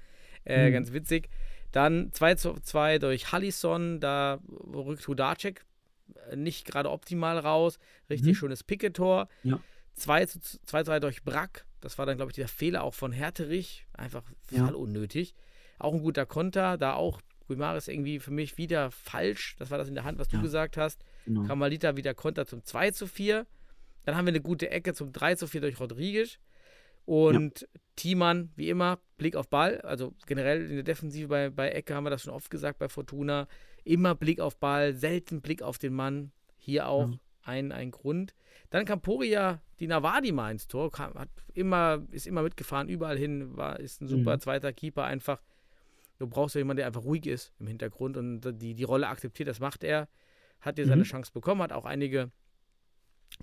S5: Äh,
S6: Mhm.
S5: Ganz witzig. Dann 2 zu 2 durch Hallison, da rückt Hudacek äh, nicht gerade optimal raus. Richtig
S6: Mhm.
S5: schönes Picketor.
S6: Ja.
S5: 2 zu 2 3 durch Brack. Das war dann, glaube ich, dieser Fehler auch von Herterich. Einfach
S6: Ja.
S5: voll unnötig. Auch ein guter Konter. Da auch Guimares irgendwie für mich wieder falsch. Das war das in der Hand, was du
S6: Ja.
S5: gesagt hast.
S6: Genau.
S5: Kamalita wieder Konter zum 2 zu 4. Dann haben wir eine gute Ecke zum 3 zu 4 durch Rodriguez. Und Thiemann, wie immer, Blick auf Ball. Also generell in der Defensive bei, bei Ecke haben wir das schon oft gesagt bei Fortuna. Immer Blick auf Ball, selten Blick auf den Mann. Hier auch
S6: Ja.
S5: ein, ein Grund. Dann kam Poria, die Navadi mal ins Tor, kam, hat immer, ist immer mitgefahren, überall hin, war, ist ein super
S6: Mhm.
S5: zweiter Keeper einfach. Du brauchst ja jemanden, der einfach ruhig ist im Hintergrund und die, die Rolle akzeptiert, das macht er. Hat dir seine
S6: Mhm.
S5: Chance bekommen, hat auch einige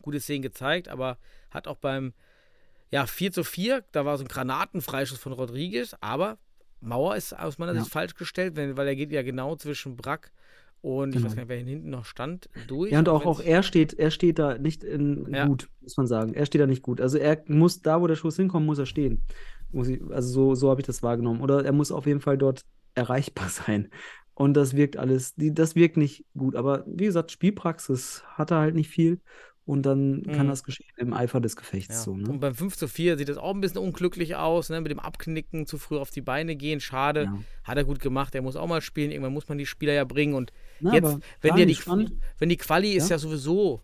S5: gute Szenen gezeigt, aber hat auch beim ja, 4 zu 4, da war so ein Granatenfreischuss von Rodriguez, aber Mauer ist aus meiner
S6: Ja.
S5: Sicht falsch gestellt, weil er geht ja genau zwischen Brack und ich
S6: Genau.
S5: weiß gar nicht, wer hinten noch stand, durch.
S6: Ja, und auch, auch er steht, er steht da nicht in
S5: Ja.
S6: gut, muss man sagen. Er steht da nicht gut. Also er muss, da wo der Schuss hinkommt, muss er stehen. Muss ich, also so, so habe ich das wahrgenommen. Oder er muss auf jeden Fall dort erreichbar <laughs> sein. Und das wirkt alles, die, das wirkt nicht gut. Aber wie gesagt, Spielpraxis hat er halt nicht viel. Und dann kann
S5: Mhm.
S6: das geschehen im Eifer des Gefechts.
S5: Ja.
S6: So, ne?
S5: Und beim 5 zu 4 sieht das auch ein bisschen unglücklich aus, ne? mit dem Abknicken, zu früh auf die Beine gehen, schade.
S6: Ja.
S5: Hat er gut gemacht, er muss auch mal spielen, irgendwann muss man die Spieler ja bringen und
S6: Na,
S5: jetzt, wenn dir die,
S6: spannend.
S5: wenn die Quali ist
S6: Ja.
S5: ja sowieso,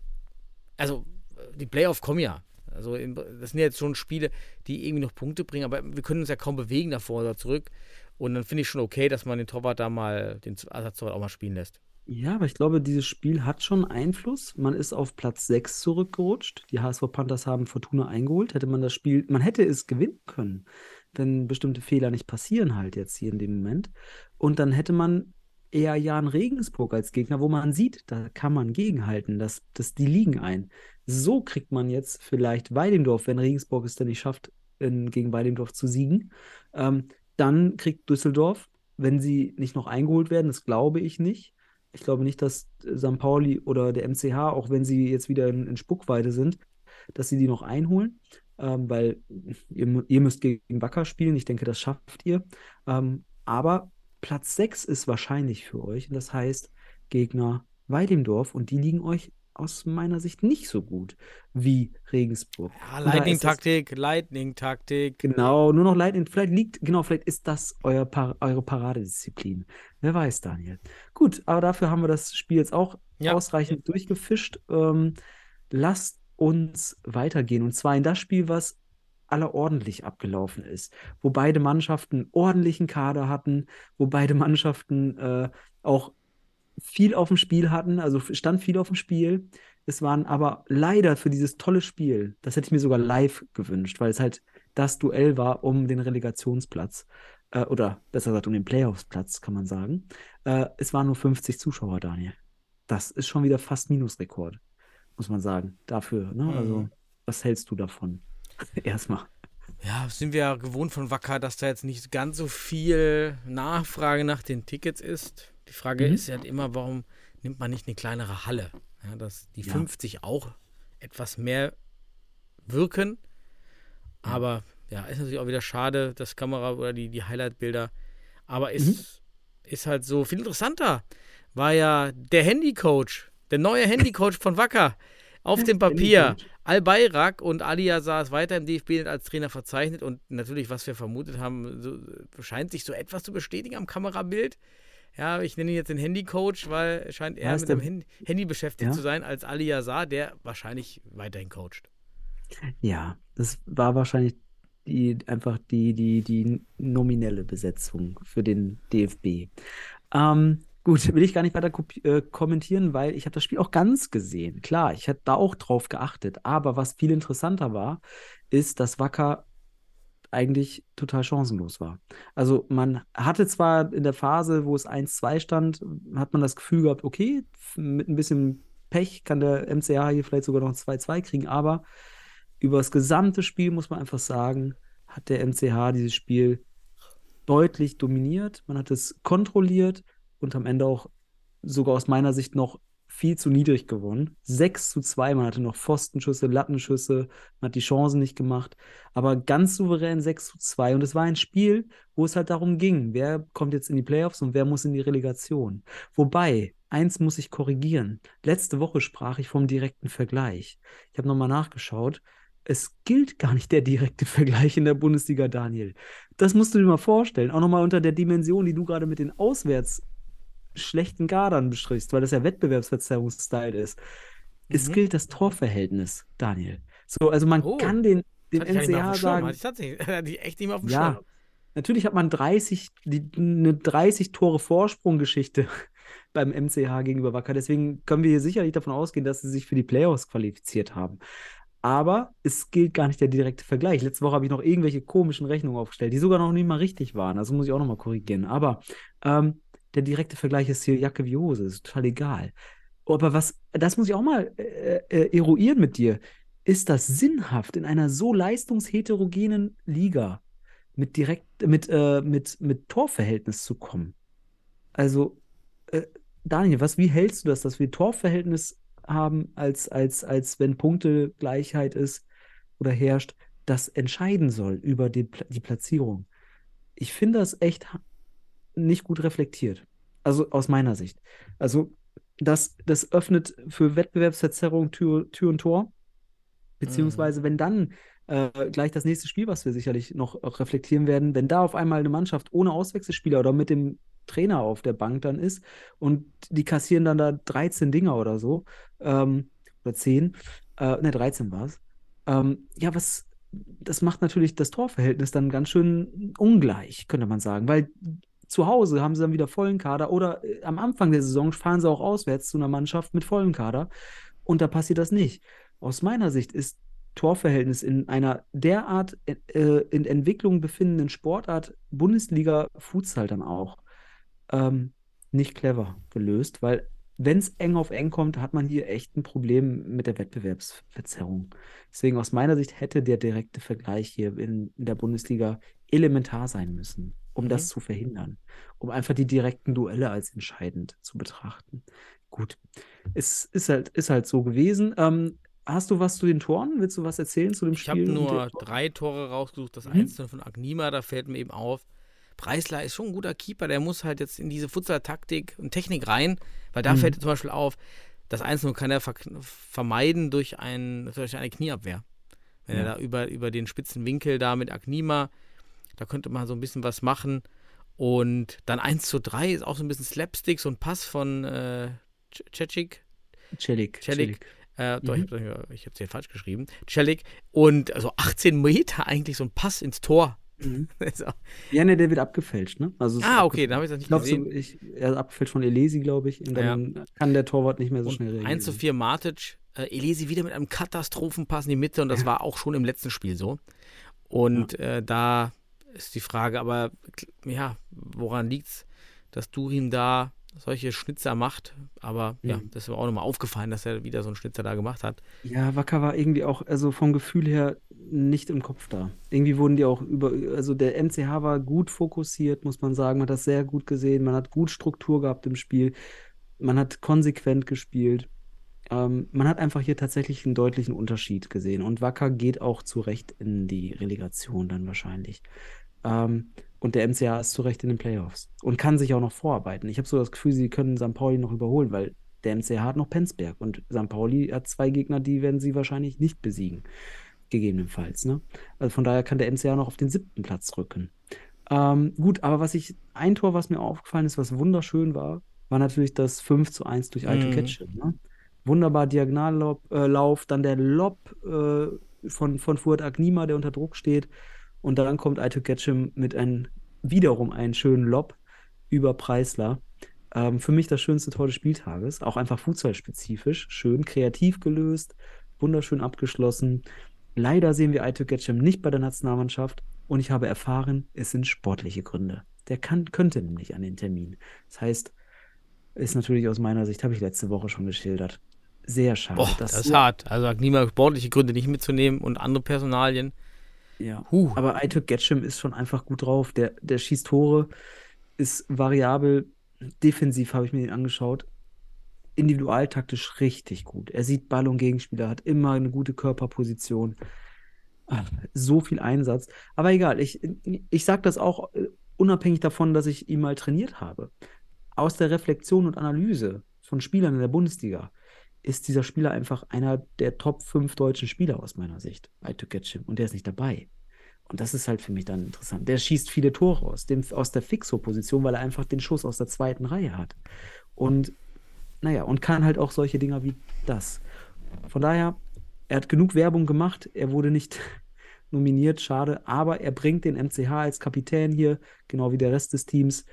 S5: also die Playoff kommen ja. Also das sind jetzt schon Spiele, die irgendwie noch Punkte bringen, aber wir können uns ja kaum bewegen davor oder zurück. Und dann finde ich schon okay, dass man den Torwart da mal, den Ersatztorwart auch mal spielen lässt.
S6: Ja, aber ich glaube, dieses Spiel hat schon Einfluss. Man ist auf Platz 6 zurückgerutscht. Die HSV Panthers haben Fortuna eingeholt. Hätte man das Spiel, man hätte es gewinnen können, wenn bestimmte Fehler nicht passieren halt jetzt hier in dem Moment. Und dann hätte man eher Jan Regensburg als Gegner, wo man sieht, da kann man gegenhalten, das, das, die liegen ein. So kriegt man jetzt vielleicht Weidendorf, wenn Regensburg es denn nicht schafft, in, gegen Weidendorf zu siegen. Ähm, dann kriegt Düsseldorf, wenn sie nicht noch eingeholt werden, das glaube ich nicht. Ich glaube nicht, dass St. Pauli oder der MCH, auch wenn sie jetzt wieder in, in Spuckweite sind, dass sie die noch einholen, ähm, weil ihr, ihr, müsst gegen Wacker spielen. Ich denke, das schafft ihr. Ähm, aber Platz 6 ist wahrscheinlich für euch. Und das heißt Gegner Weidemdorf und die liegen euch aus meiner Sicht nicht so gut wie Regensburg.
S5: Ja, Lightning-Taktik, Lightning-Taktik.
S6: Genau, nur noch Lightning. Vielleicht liegt, genau, vielleicht ist das euer Par eure Paradedisziplin. Wer weiß, Daniel. Gut, aber dafür haben wir das Spiel jetzt auch ja. ausreichend durchgefischt. Ähm, lasst uns weitergehen. Und zwar in das Spiel, was allerordentlich abgelaufen ist, wo beide Mannschaften ordentlichen Kader hatten, wo beide Mannschaften äh, auch viel auf dem Spiel hatten, also stand viel auf dem Spiel. Es waren aber leider für dieses tolle Spiel, das hätte ich mir sogar live gewünscht, weil es halt das Duell war um den Relegationsplatz äh, oder besser gesagt um den Playoffsplatz, kann man sagen. Äh, es waren nur 50 Zuschauer, Daniel. Das ist schon wieder fast Minusrekord, muss man sagen. Dafür, ne? Also, mhm. Also, was hältst du davon? <laughs> Erstmal.
S5: Ja, sind wir ja gewohnt von Wacker, dass da jetzt nicht ganz so viel Nachfrage nach den Tickets ist. Die Frage mhm. ist ja halt immer, warum nimmt man nicht eine kleinere Halle? Ja, dass die ja. 50 auch etwas mehr wirken. Aber ja, ist natürlich auch wieder schade, das Kamera oder die, die Highlight-Bilder. Aber ist, mhm. ist halt so viel interessanter. War ja der Handy-Coach, der neue Handy-Coach von Wacker auf dem <laughs> Papier. Al-Bayrak und Alia saß weiter im DFB als Trainer verzeichnet und natürlich, was wir vermutet haben, so, scheint sich so etwas zu bestätigen am Kamerabild. Ja, ich nenne ihn jetzt den Handy-Coach, weil scheint er mit dem Handy, Handy beschäftigt ja? zu sein als Ali Yazar, der wahrscheinlich weiterhin coacht.
S6: Ja, das war wahrscheinlich die, einfach die, die, die nominelle Besetzung für den DFB. Ähm, Gut, will ich gar nicht weiter äh, kommentieren, weil ich habe das Spiel auch ganz gesehen. Klar, ich hätte da auch drauf geachtet. Aber was viel interessanter war, ist, dass Wacker eigentlich total chancenlos war. Also man hatte zwar in der Phase, wo es 1-2 stand, hat man das Gefühl gehabt, okay, mit ein bisschen Pech kann der MCA hier vielleicht sogar noch ein 2-2 kriegen, aber über das gesamte Spiel muss man einfach sagen, hat der MCH dieses Spiel deutlich dominiert. Man hat es kontrolliert und am Ende auch sogar aus meiner Sicht noch viel zu niedrig gewonnen. 6 zu 2, man hatte noch Pfostenschüsse, Lattenschüsse, man hat die Chancen nicht gemacht, aber ganz souverän 6 zu 2. Und es war ein Spiel, wo es halt darum ging, wer kommt jetzt in die Playoffs und wer muss in die Relegation. Wobei, eins muss ich korrigieren. Letzte Woche sprach ich vom direkten Vergleich. Ich habe nochmal nachgeschaut. Es gilt gar nicht der direkte <laughs> Vergleich in der Bundesliga, Daniel. Das musst du dir mal vorstellen. Auch nochmal unter der Dimension, die du gerade mit den Auswärts schlechten Gadern bestrichst, weil das ja Wettbewerbsverzerrungsstyle ist. Mhm. Es gilt das Torverhältnis, Daniel. So, also man oh. kann den, den NCA sagen.
S5: Ich <laughs> hatte die echt nicht mehr auf dem
S6: ja, Schirm. Natürlich hat man 30, die, eine 30 Tore Vorsprung-Geschichte <laughs> beim MCH gegenüber Wacker. Deswegen können wir hier sicherlich davon ausgehen, dass sie sich für die Playoffs qualifiziert haben. Aber es gilt gar nicht der direkte Vergleich. Letzte Woche habe ich noch irgendwelche komischen Rechnungen aufgestellt, die sogar noch nicht mal richtig waren. Also muss ich auch noch mal korrigieren. Aber ähm, der direkte Vergleich ist hier Jacke wie Hose, ist total egal. Aber was, das muss ich auch mal äh, äh, eruieren mit dir. Ist das sinnhaft in einer so leistungsheterogenen Liga mit direkt, mit, äh, mit, mit Torverhältnis zu kommen? Also, äh, Daniel, was, wie hältst du das, dass wir Torverhältnis haben, als, als, als wenn Punktegleichheit ist oder herrscht, das entscheiden soll über die, die Platzierung? Ich finde das echt nicht gut reflektiert. Also aus meiner Sicht. Also das, das öffnet für Wettbewerbsverzerrung Tür, Tür und Tor. Beziehungsweise, mhm. wenn dann äh, gleich das nächste Spiel, was wir sicherlich noch reflektieren werden, wenn da auf einmal eine Mannschaft ohne Auswechselspieler oder mit dem Trainer auf der Bank dann ist und die kassieren dann da 13 Dinger oder so, ähm, oder 10, äh, ne, 13 war es, Ähm, ja, was, das macht natürlich das Torverhältnis dann ganz schön ungleich, könnte man sagen, weil zu Hause haben sie dann wieder vollen Kader oder äh, am Anfang der Saison fahren sie auch auswärts zu einer Mannschaft mit vollem Kader und da passiert das nicht. Aus meiner Sicht ist Torverhältnis in einer derart äh, in Entwicklung befindenden Sportart Bundesliga Futsal dann auch ähm, nicht clever gelöst, weil wenn es eng auf eng kommt, hat man hier echt ein Problem mit der Wettbewerbsverzerrung. Deswegen aus meiner Sicht hätte der direkte Vergleich hier in, in der Bundesliga elementar sein müssen, um
S5: Mhm.
S6: das zu verhindern, um einfach die direkten Duelle als entscheidend zu betrachten. Gut, es ist halt, ist halt so gewesen. Ähm, hast du was zu den Toren? Willst du was erzählen zu dem
S5: Ich habe
S6: Spiel? und
S5: nur
S6: den Toren?
S5: drei Tore rausgesucht. Das
S6: Mhm.
S5: einzelne von Agnima, da fällt mir eben auf. Preisler ist schon ein guter Keeper, der muss halt jetzt in diese Futsal-Taktik und Technik rein, weil da
S6: Mhm.
S5: fällt zum Beispiel auf, das Einzelne kann er ver vermeiden durch, ein, durch eine Knieabwehr. Wenn
S6: Ja.
S5: er da über, über den spitzen Winkel da mit Agnima, da könnte man so ein bisschen was machen. Und dann 1 zu 3 ist auch so ein bisschen Slapstick, so ein Pass von äh, Cecic,
S6: Celik.
S5: Celik. Äh, doch,
S6: Mhm.
S5: ich habe hab's hier falsch geschrieben. Celik. Und also 18 Meter eigentlich so ein Pass ins Tor.
S6: Mhm. <laughs> Ja, ne, der wird abgefälscht, ne? Also es
S5: ah, okay, da habe ich das
S6: Ich
S5: nicht gesehen.
S6: so, ich, er ist abgefälscht von Elesi, glaube ich. Und dann kann der Torwart nicht mehr so schnell
S5: und
S6: reagieren.
S5: 1 zu 4 Matic. Äh, Elesi wieder mit einem Katastrophenpass in die Mitte und das war auch schon im letzten Spiel so. Und äh, da ist die Frage, aber ja, woran liegt's, dass Durin da solche Schnitzer macht? Aber ja,
S6: Mhm.
S5: das ist mir auch nochmal aufgefallen, dass er wieder so einen Schnitzer da gemacht hat.
S6: Ja, Wacker war irgendwie auch, also vom Gefühl her nicht im Kopf da. Irgendwie wurden die auch über, also der MCH war gut fokussiert, muss man sagen. Man hat das sehr gut gesehen. Man hat gut Struktur gehabt im Spiel. Man hat konsequent gespielt. Ähm, man hat einfach hier tatsächlich einen deutlichen Unterschied gesehen. Und Wacker geht auch zu Recht in die Relegation dann wahrscheinlich. Ähm, und der MCH ist zu Recht in den Playoffs und kann sich auch noch vorarbeiten. Ich habe so das Gefühl, sie können St. Pauli noch überholen, weil der MCH hat noch Penzberg und St. Pauli hat zwei Gegner, die werden sie wahrscheinlich nicht besiegen. Gegebenenfalls, ne? Also von daher kann der MCH noch auf den siebten Platz rücken. Ähm, gut, aber was ich, ein Tor, was mir aufgefallen ist, was wunderschön war, war natürlich das 5 zu 1 durch Aito
S5: Mhm.
S6: Ketchum, ne? Wunderbar Diagonallauf, äh, dann der Lob äh, von, von Fuad Agnima, der unter Druck steht. Und dann kommt Aito Ketchum mit ein, wiederum einen schönen Lob über Preisler. Ähm, für mich das schönste Tor des Spieltages. Auch einfach fußballspezifisch. Schön kreativ gelöst, wunderschön abgeschlossen. Leider sehen wir Aito Ketchum nicht bei der Nationalmannschaft. Und ich habe erfahren, es sind sportliche Gründe. Der kann, könnte nämlich an den Termin. Das heißt, ist natürlich aus meiner Sicht, habe ich letzte Woche schon geschildert. Sehr schade.
S5: Boah,
S6: dass
S5: das ist
S6: so-
S5: hart. Also Agnima sportliche Gründe nicht mitzunehmen und andere Personalien.
S6: Ja.
S5: Huh.
S6: Aber Aituk Getschem ist schon einfach gut drauf. Der, der schießt Tore, ist variabel. Defensiv habe ich mir den angeschaut. Individualtaktisch richtig gut. Er sieht Ball und Gegenspieler, hat immer eine gute Körperposition. Ah, So viel Einsatz. Aber egal, ich, ich sage das auch äh, unabhängig davon, dass ich ihn mal trainiert habe. Aus der Reflexion und Analyse von Spielern in der Bundesliga ist dieser Spieler einfach einer der Top 5 deutschen Spieler aus meiner Sicht, Aituk Getschim. Und der ist nicht dabei. Und das ist halt für mich dann interessant. Der schießt viele Tore aus, dem, aus der Fixo-Position, weil er einfach den Schuss aus der zweiten Reihe hat. Und naja, und kann halt auch solche Dinger wie das. Von daher, er hat genug Werbung gemacht. Er wurde nicht <laughs> nominiert, schade. Aber er bringt den MCH als Kapitän hier, genau wie der Rest des Teams,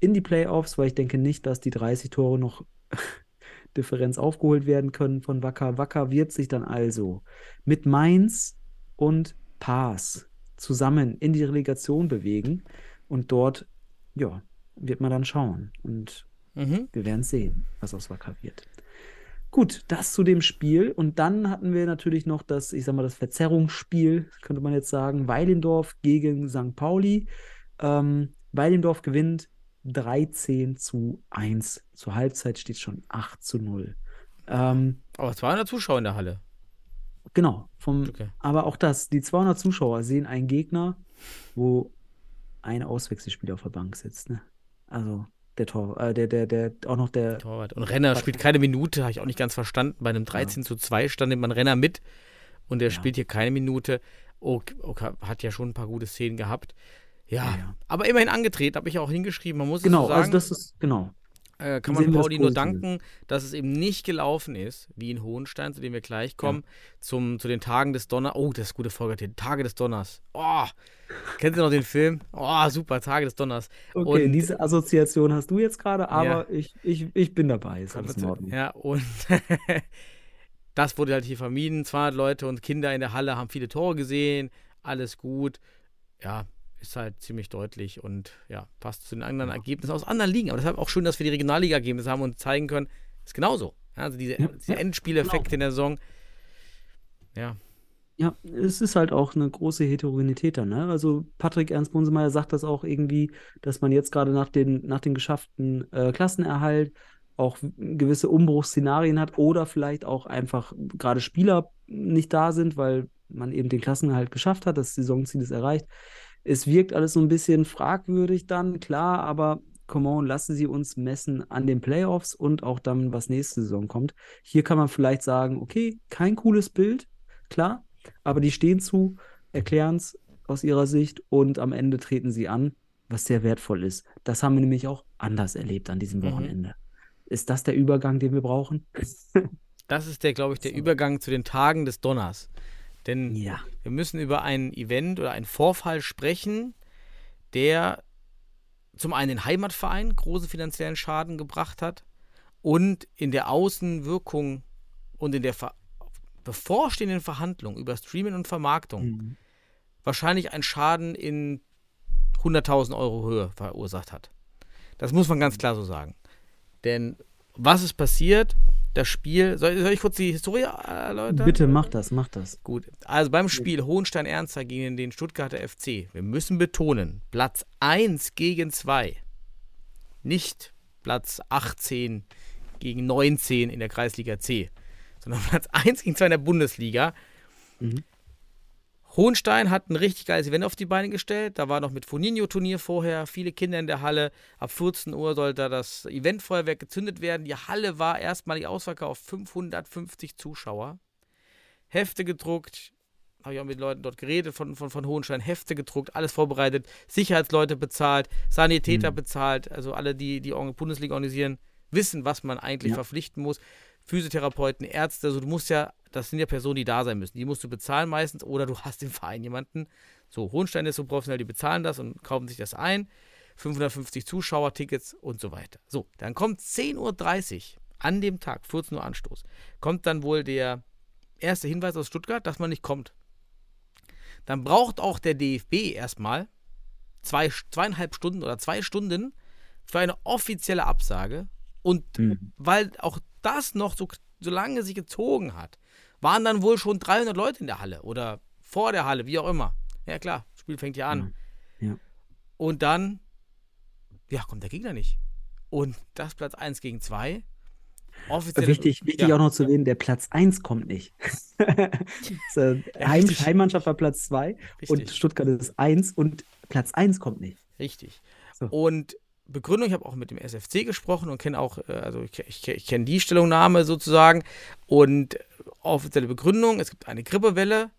S6: in die Playoffs, weil ich denke nicht, dass die 30 Tore noch <laughs> Differenz aufgeholt werden können von Wacker. Wacker wird sich dann also mit Mainz und Paas zusammen in die Relegation bewegen und dort, ja, wird man dann schauen und
S5: Mhm.
S6: wir werden sehen, was aus Wacker wird. Gut, das zu dem Spiel. Und dann hatten wir natürlich noch das, ich sag mal, das Verzerrungsspiel, könnte man jetzt sagen. Weilendorf gegen St. Pauli. Ähm, Weilendorf gewinnt 13 zu 1. Zur Halbzeit steht schon 8 zu 0. Ähm,
S5: Aber 200 Zuschauer in der Halle.
S6: genau. Vom,
S5: Okay.
S6: Aber auch das, die 200 Zuschauer sehen einen Gegner, wo ein Auswechselspieler auf der Bank sitzt. Ne? Also der Tor, äh, der, der, der, auch noch der,
S5: Torwart. Und Renner spielt keine Minute, habe ich auch nicht ganz verstanden. Bei einem 13 zu 2 stand nimmt man Renner mit und der
S6: Ja.
S5: spielt hier keine Minute. Okay, okay, hat ja schon ein paar gute Szenen gehabt. Ja,
S6: Ja, ja.
S5: aber immerhin angetreten, habe ich auch hingeschrieben. Man muss es
S6: genau,
S5: so sagen.
S6: also das ist, genau.
S5: äh, kann man Pauli nur danken, dass es eben nicht gelaufen ist, wie in Hohenstein, zu dem wir gleich kommen, zum, zu den Tagen des Donners. Oh, das ist gute Folge, die Tage des Donners. Oh, kennt ihr noch den Film? Oh, super, Tage des Donners.
S6: Okay,
S5: Und-
S6: diese Assoziation hast du jetzt gerade, aber ich, ich, ich bin dabei. Ist alles in Ordnung.
S5: Ja, und <laughs> das wurde halt hier vermieden. 200 Leute und Kinder in der Halle haben viele Tore gesehen. Alles gut. Ja, ist halt ziemlich deutlich und ja, passt zu den anderen Ergebnissen aus anderen Ligen. Aber deshalb auch schön, dass wir die Regionalliga-Ergebnisse haben und zeigen können, ist genauso. Also diese,
S6: Ja,
S5: diese Endspieleffekte in der Saison. Ja,
S6: Ja, es ist halt auch eine große Heterogenität dann, ne? Also Patrick Ernst Bunsemeyer sagt das auch irgendwie, dass man jetzt gerade nach den, nach den geschafften äh, Klassenerhalt auch gewisse Umbruchsszenarien hat oder vielleicht auch einfach gerade Spieler nicht da sind, weil man eben den Klassenerhalt geschafft hat, das Saisonziel ist erreicht. Es wirkt alles so ein bisschen fragwürdig dann, klar, aber come on, lassen Sie uns messen an den Playoffs und auch dann, was nächste Saison kommt. Hier kann man vielleicht sagen, okay, kein cooles Bild, klar, aber die stehen zu, erklären es aus ihrer Sicht und am Ende treten sie an, was sehr wertvoll ist. Das haben wir nämlich auch anders erlebt an diesem
S5: Mhm.
S6: Wochenende. Ist das der Übergang, den wir brauchen?
S5: das ist der, glaube ich, der Übergang zu den Tagen des Donners. Denn
S6: Ja.
S5: Wir müssen über ein Event oder einen Vorfall sprechen, der zum einen den Heimatverein großen finanziellen Schaden gebracht hat und in der Außenwirkung und in der ver bevorstehenden Verhandlung über Streaming und Vermarktung
S6: Mhm.
S5: wahrscheinlich einen Schaden in 100.000 Euro Höhe verursacht hat. Das muss man ganz klar so sagen. Denn was ist passiert? Das Spiel, soll, soll ich kurz die Historie erläutern?
S6: Bitte mach das, mach das.
S5: Gut, also beim Spiel Hohenstein-Ernster gegen den Stuttgarter FC, wir müssen betonen, Platz 1 gegen 2. Nicht Platz 18 gegen 19 in der Kreisliga C, sondern <laughs> Platz 1 gegen 2 in der Bundesliga.
S6: Mhm.
S5: Hohenstein hat ein richtig geiles Event auf die Beine gestellt. Da war noch mit Foninho-Turnier vorher, viele Kinder in der Halle. Ab 14 Uhr sollte das Eventfeuerwerk gezündet werden. Die Halle war erstmalig ausverkauft, 550 Zuschauer. Hefte gedruckt, habe ich auch mit Leuten dort geredet von, von, von Hohenstein, Hefte gedruckt, alles vorbereitet, Sicherheitsleute bezahlt, Sanitäter
S6: Mhm.
S5: bezahlt, also alle, die die Bundesliga organisieren, wissen, was man eigentlich
S6: Ja.
S5: verpflichten muss. Physiotherapeuten, Ärzte, also du musst ja, das sind ja Personen, die da sein müssen. Die musst du bezahlen meistens oder du hast im Verein jemanden. So, Hohenstein ist so professionell, die bezahlen das und kaufen sich das ein. 550 Zuschauer, Tickets und so weiter. So, dann kommt 10.30 Uhr an dem Tag, 14 Uhr Anstoß, kommt dann wohl der erste Hinweis aus Stuttgart, dass man nicht kommt. Dann braucht auch der DFB erstmal zwei, zweieinhalb Stunden oder zwei Stunden für eine offizielle Absage. Und
S6: Mhm.
S5: weil auch das noch so, so lange sich gezogen hat, waren dann wohl schon 300 Leute in der Halle oder vor der Halle, wie auch immer. Ja klar, das Spiel fängt ja an.
S6: Ja.
S5: Und dann, ja, kommt der Gegner nicht. Und das Platz 1 gegen 2. Offiziell.
S6: Wichtig, wichtig
S5: ja.
S6: auch noch zu erwähnen, der Platz 1 kommt nicht. <laughs> so, Heim. Heimmannschaft war Platz 2 und. Stuttgart ist 1 und Platz 1 kommt nicht.
S5: Richtig.
S6: So.
S5: Und Begründung, ich habe auch mit dem SFC gesprochen und kenne auch, äh, also ich, ich, ich kenne die Stellungnahme sozusagen und offizielle Begründung, es gibt eine Grippewelle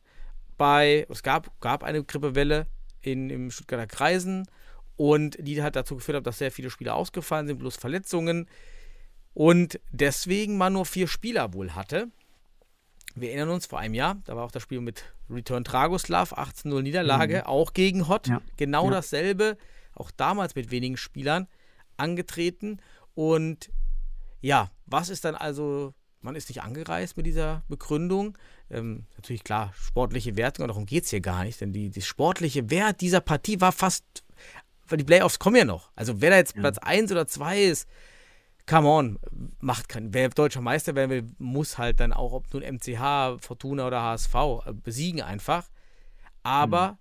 S5: bei, es gab, gab eine Grippewelle in, im Stuttgarter Kreisen und die hat dazu geführt, dass sehr viele Spieler ausgefallen sind, bloß Verletzungen und deswegen man nur vier Spieler wohl hatte. Wir erinnern uns vor einem Jahr, da war auch das Spiel mit Return Dragoslav, 18-0 Niederlage, auch gegen Hott.
S6: Ja.
S5: Genau
S6: Ja.
S5: dasselbe, auch damals mit wenigen Spielern angetreten. Und ja, was ist dann also, man ist nicht angereist mit dieser Begründung. Ähm, natürlich klar, sportliche Wertung, aber darum geht es hier gar nicht, denn die, die sportliche Wert dieser Partie war fast, weil die Playoffs kommen ja noch. Also wer da jetzt
S6: Ja.
S5: Platz 1 oder 2 ist, come on, macht keinen. Wer deutscher Meister werden will, muss halt dann auch, ob nun MCH, Fortuna oder HSV, äh, besiegen einfach. Aber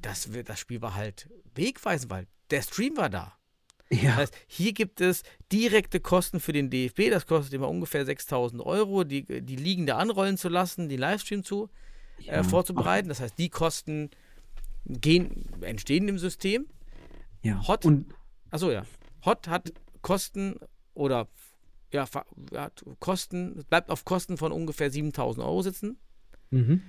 S5: das, wird- das Spiel war halt wegweisend, weil der Stream war da. Das
S6: Ja,
S5: heißt, hier gibt es direkte Kosten für den DFB, das kostet immer ungefähr 6000 Euro, die, die Ligen da anrollen zu lassen, den Livestream zu äh,
S6: Ja.
S5: vorzubereiten. Das heißt, die Kosten gehen, entstehen im System.
S6: ja.
S5: Hot.
S6: Und
S5: Achso, ja. Hot hat Kosten oder ja, Kosten, bleibt auf Kosten von ungefähr 7000 Euro sitzen.
S6: mhm.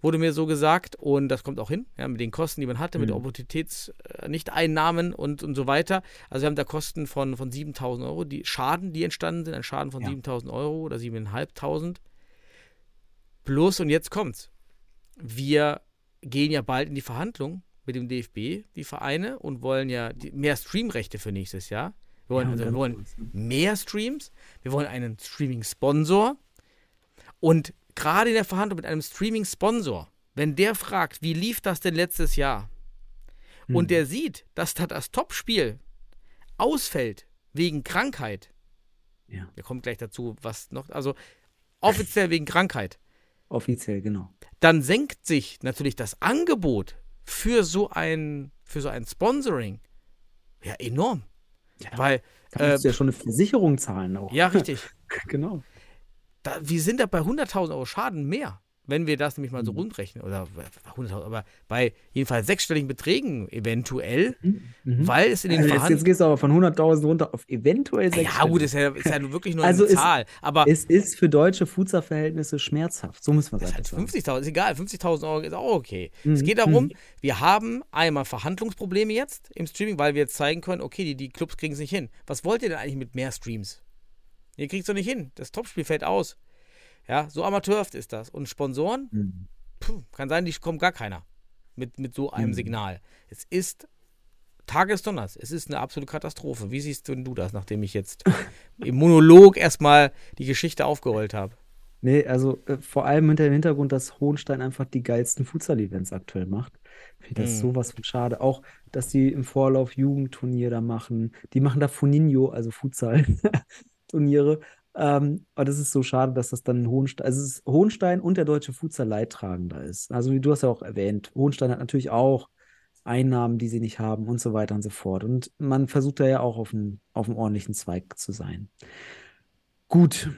S5: Wurde mir so gesagt. Und das kommt auch hin, ja, mit den Kosten, die man hatte, mit
S6: Mhm.
S5: Opportunitäts-Nicht-Einnahmen und, und so weiter. Also wir haben da Kosten von, von 7.000 Euro, die Schaden, die entstanden sind, ein Schaden von
S6: Ja.
S5: 7.000 Euro oder 7.500. Plus, und jetzt kommt's, wir gehen ja bald in die Verhandlung mit dem DFB, die Vereine, und wollen ja die, mehr Streamrechte für nächstes Jahr. Wir wollen,
S6: Ja,
S5: also, wir wollen mehr Streams, wir wollen einen Streaming-Sponsor. Und gerade in der Verhandlung mit einem Streaming-Sponsor, wenn der fragt, wie lief das denn letztes Jahr?
S6: Hm.
S5: Und der sieht, dass da das Topspiel ausfällt wegen Krankheit.
S6: Ja.
S5: Wir kommen gleich dazu, was noch, also offiziell wegen Krankheit.
S6: Offiziell, genau.
S5: Dann senkt sich natürlich das Angebot für so ein, für so ein Sponsoring ja enorm.
S6: Ja,
S5: Weil,
S6: Da musst du
S5: äh,
S6: ja schon eine Versicherung zahlen auch.
S5: ja, richtig. <laughs>
S6: genau.
S5: Da, wir sind da bei 100.000 Euro Schaden mehr, wenn wir das nämlich mal
S6: Mhm.
S5: so rundrechnen. Oder äh, 100.000, aber bei jedenfalls sechsstelligen Beträgen eventuell,
S6: Mhm.
S5: weil es in den
S6: Also jetzt, jetzt gehst du aber von 100.000 runter auf eventuell
S5: Ja,
S6: sechsstellig.
S5: gut, ist ja, ist ja wirklich nur
S6: Also
S5: eine
S6: es-
S5: Zahl. Aber
S6: Es ist für deutsche Fußballverhältnisse schmerzhaft. So muss man
S5: Das
S6: sagen.
S5: heißt 50.000, ist egal, 50.000 Euro ist auch okay.
S6: Mhm,
S5: Es geht darum,
S6: mhm.
S5: wir haben einmal Verhandlungsprobleme jetzt im Streaming, weil wir jetzt zeigen können, okay, die, die Clubs kriegen es nicht hin. Was wollt ihr denn eigentlich mit mehr Streams? Ihr kriegt es doch nicht hin. Das Topspiel fällt aus. Ja, so amateurhaft ist das. Und Sponsoren,
S6: Mhm.
S5: puh, kann sein, die kommt gar keiner mit, mit so einem
S6: Mhm.
S5: Signal. Es ist Tag des Donners. Es ist eine absolute Katastrophe. Wie siehst denn du das, nachdem ich jetzt <laughs> im Monolog erstmal die Geschichte aufgerollt habe?
S6: Nee, also äh, vor allem hinter dem Hintergrund, dass Hohenstein einfach die geilsten Futsal-Events aktuell macht. Finde das
S5: Mhm.
S6: sowas von schade. Auch, dass die im Vorlauf Jugendturnier da machen. Die machen da Funinho, also <laughs> Futsal-Turniere. Ähm, aber das ist so schade, dass das dann Hohenstein, also es ist Hohenstein und der deutsche Futsal Leidtragender ist. Also wie du hast ja auch erwähnt, Hohenstein hat natürlich auch Einnahmen, die sie nicht haben und so weiter und so fort. Und man versucht da ja auch auf einem, auf ordentlichen Zweig zu sein. Gut,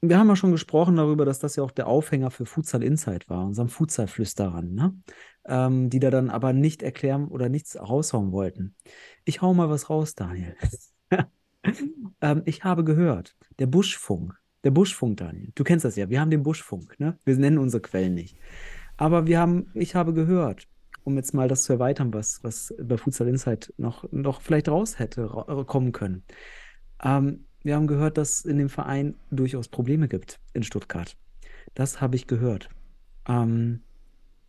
S6: wir haben ja schon gesprochen darüber, dass das ja auch der Aufhänger für Futsal Insight war, unserem Futsal-Flüsterern, ne? Ähm, die da dann aber nicht erklären oder nichts raushauen wollten. Ich hau mal was raus, Daniel. <laughs> ähm, ich habe gehört, der Buschfunk, der Buschfunk, Daniel, du kennst das ja, wir haben den Buschfunk, ne? Wir nennen unsere Quellen nicht. Aber wir haben, ich habe gehört, um jetzt mal das zu erweitern, was, was bei Futsal Insight noch, noch vielleicht raus hätte kommen können. Ähm, wir haben gehört, dass es in dem Verein durchaus Probleme gibt in Stuttgart. Das habe ich gehört. Ähm,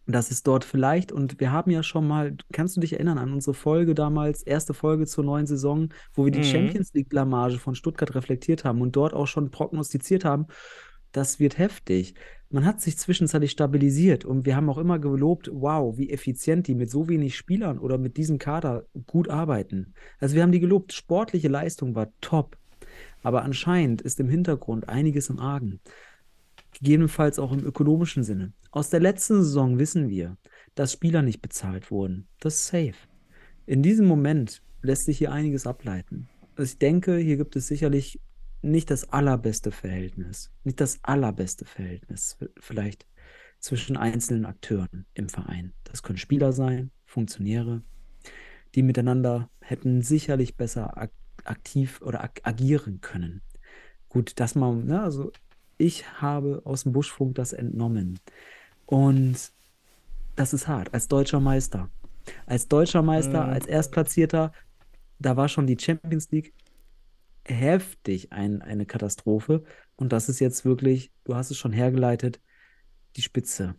S6: das ist dort vielleicht, und wir haben ja schon mal, kannst du dich erinnern an unsere Folge damals, erste Folge zur neuen Saison, wo wir die
S5: Mhm.
S6: Champions League-Blamage von Stuttgart reflektiert haben und dort auch schon prognostiziert haben, das wird heftig. Man hat sich zwischenzeitlich stabilisiert und wir haben auch immer gelobt, wow, wie effizient die mit so wenig Spielern oder mit diesem Kader gut arbeiten. Also wir haben die gelobt, sportliche Leistung war top. Aber anscheinend ist im Hintergrund einiges im Argen. Gegebenenfalls auch im ökonomischen Sinne. Aus der letzten Saison wissen wir, dass Spieler nicht bezahlt wurden. Das ist safe. In diesem Moment lässt sich hier einiges ableiten. Also ich denke, hier gibt es sicherlich nicht das allerbeste Verhältnis, nicht das allerbeste Verhältnis vielleicht zwischen einzelnen Akteuren im Verein. Das können Spieler sein, Funktionäre, die miteinander hätten sicherlich besser ak aktiv oder ag agieren können. Gut, das mal, ne, also ich habe aus dem Buschfunk das entnommen. Und das ist hart. Als deutscher Meister. Als deutscher Meister,
S5: Mhm.
S6: als Erstplatzierter, da war schon die Champions League heftig ein, eine Katastrophe. Und das ist jetzt wirklich, du hast es schon hergeleitet, die Spitze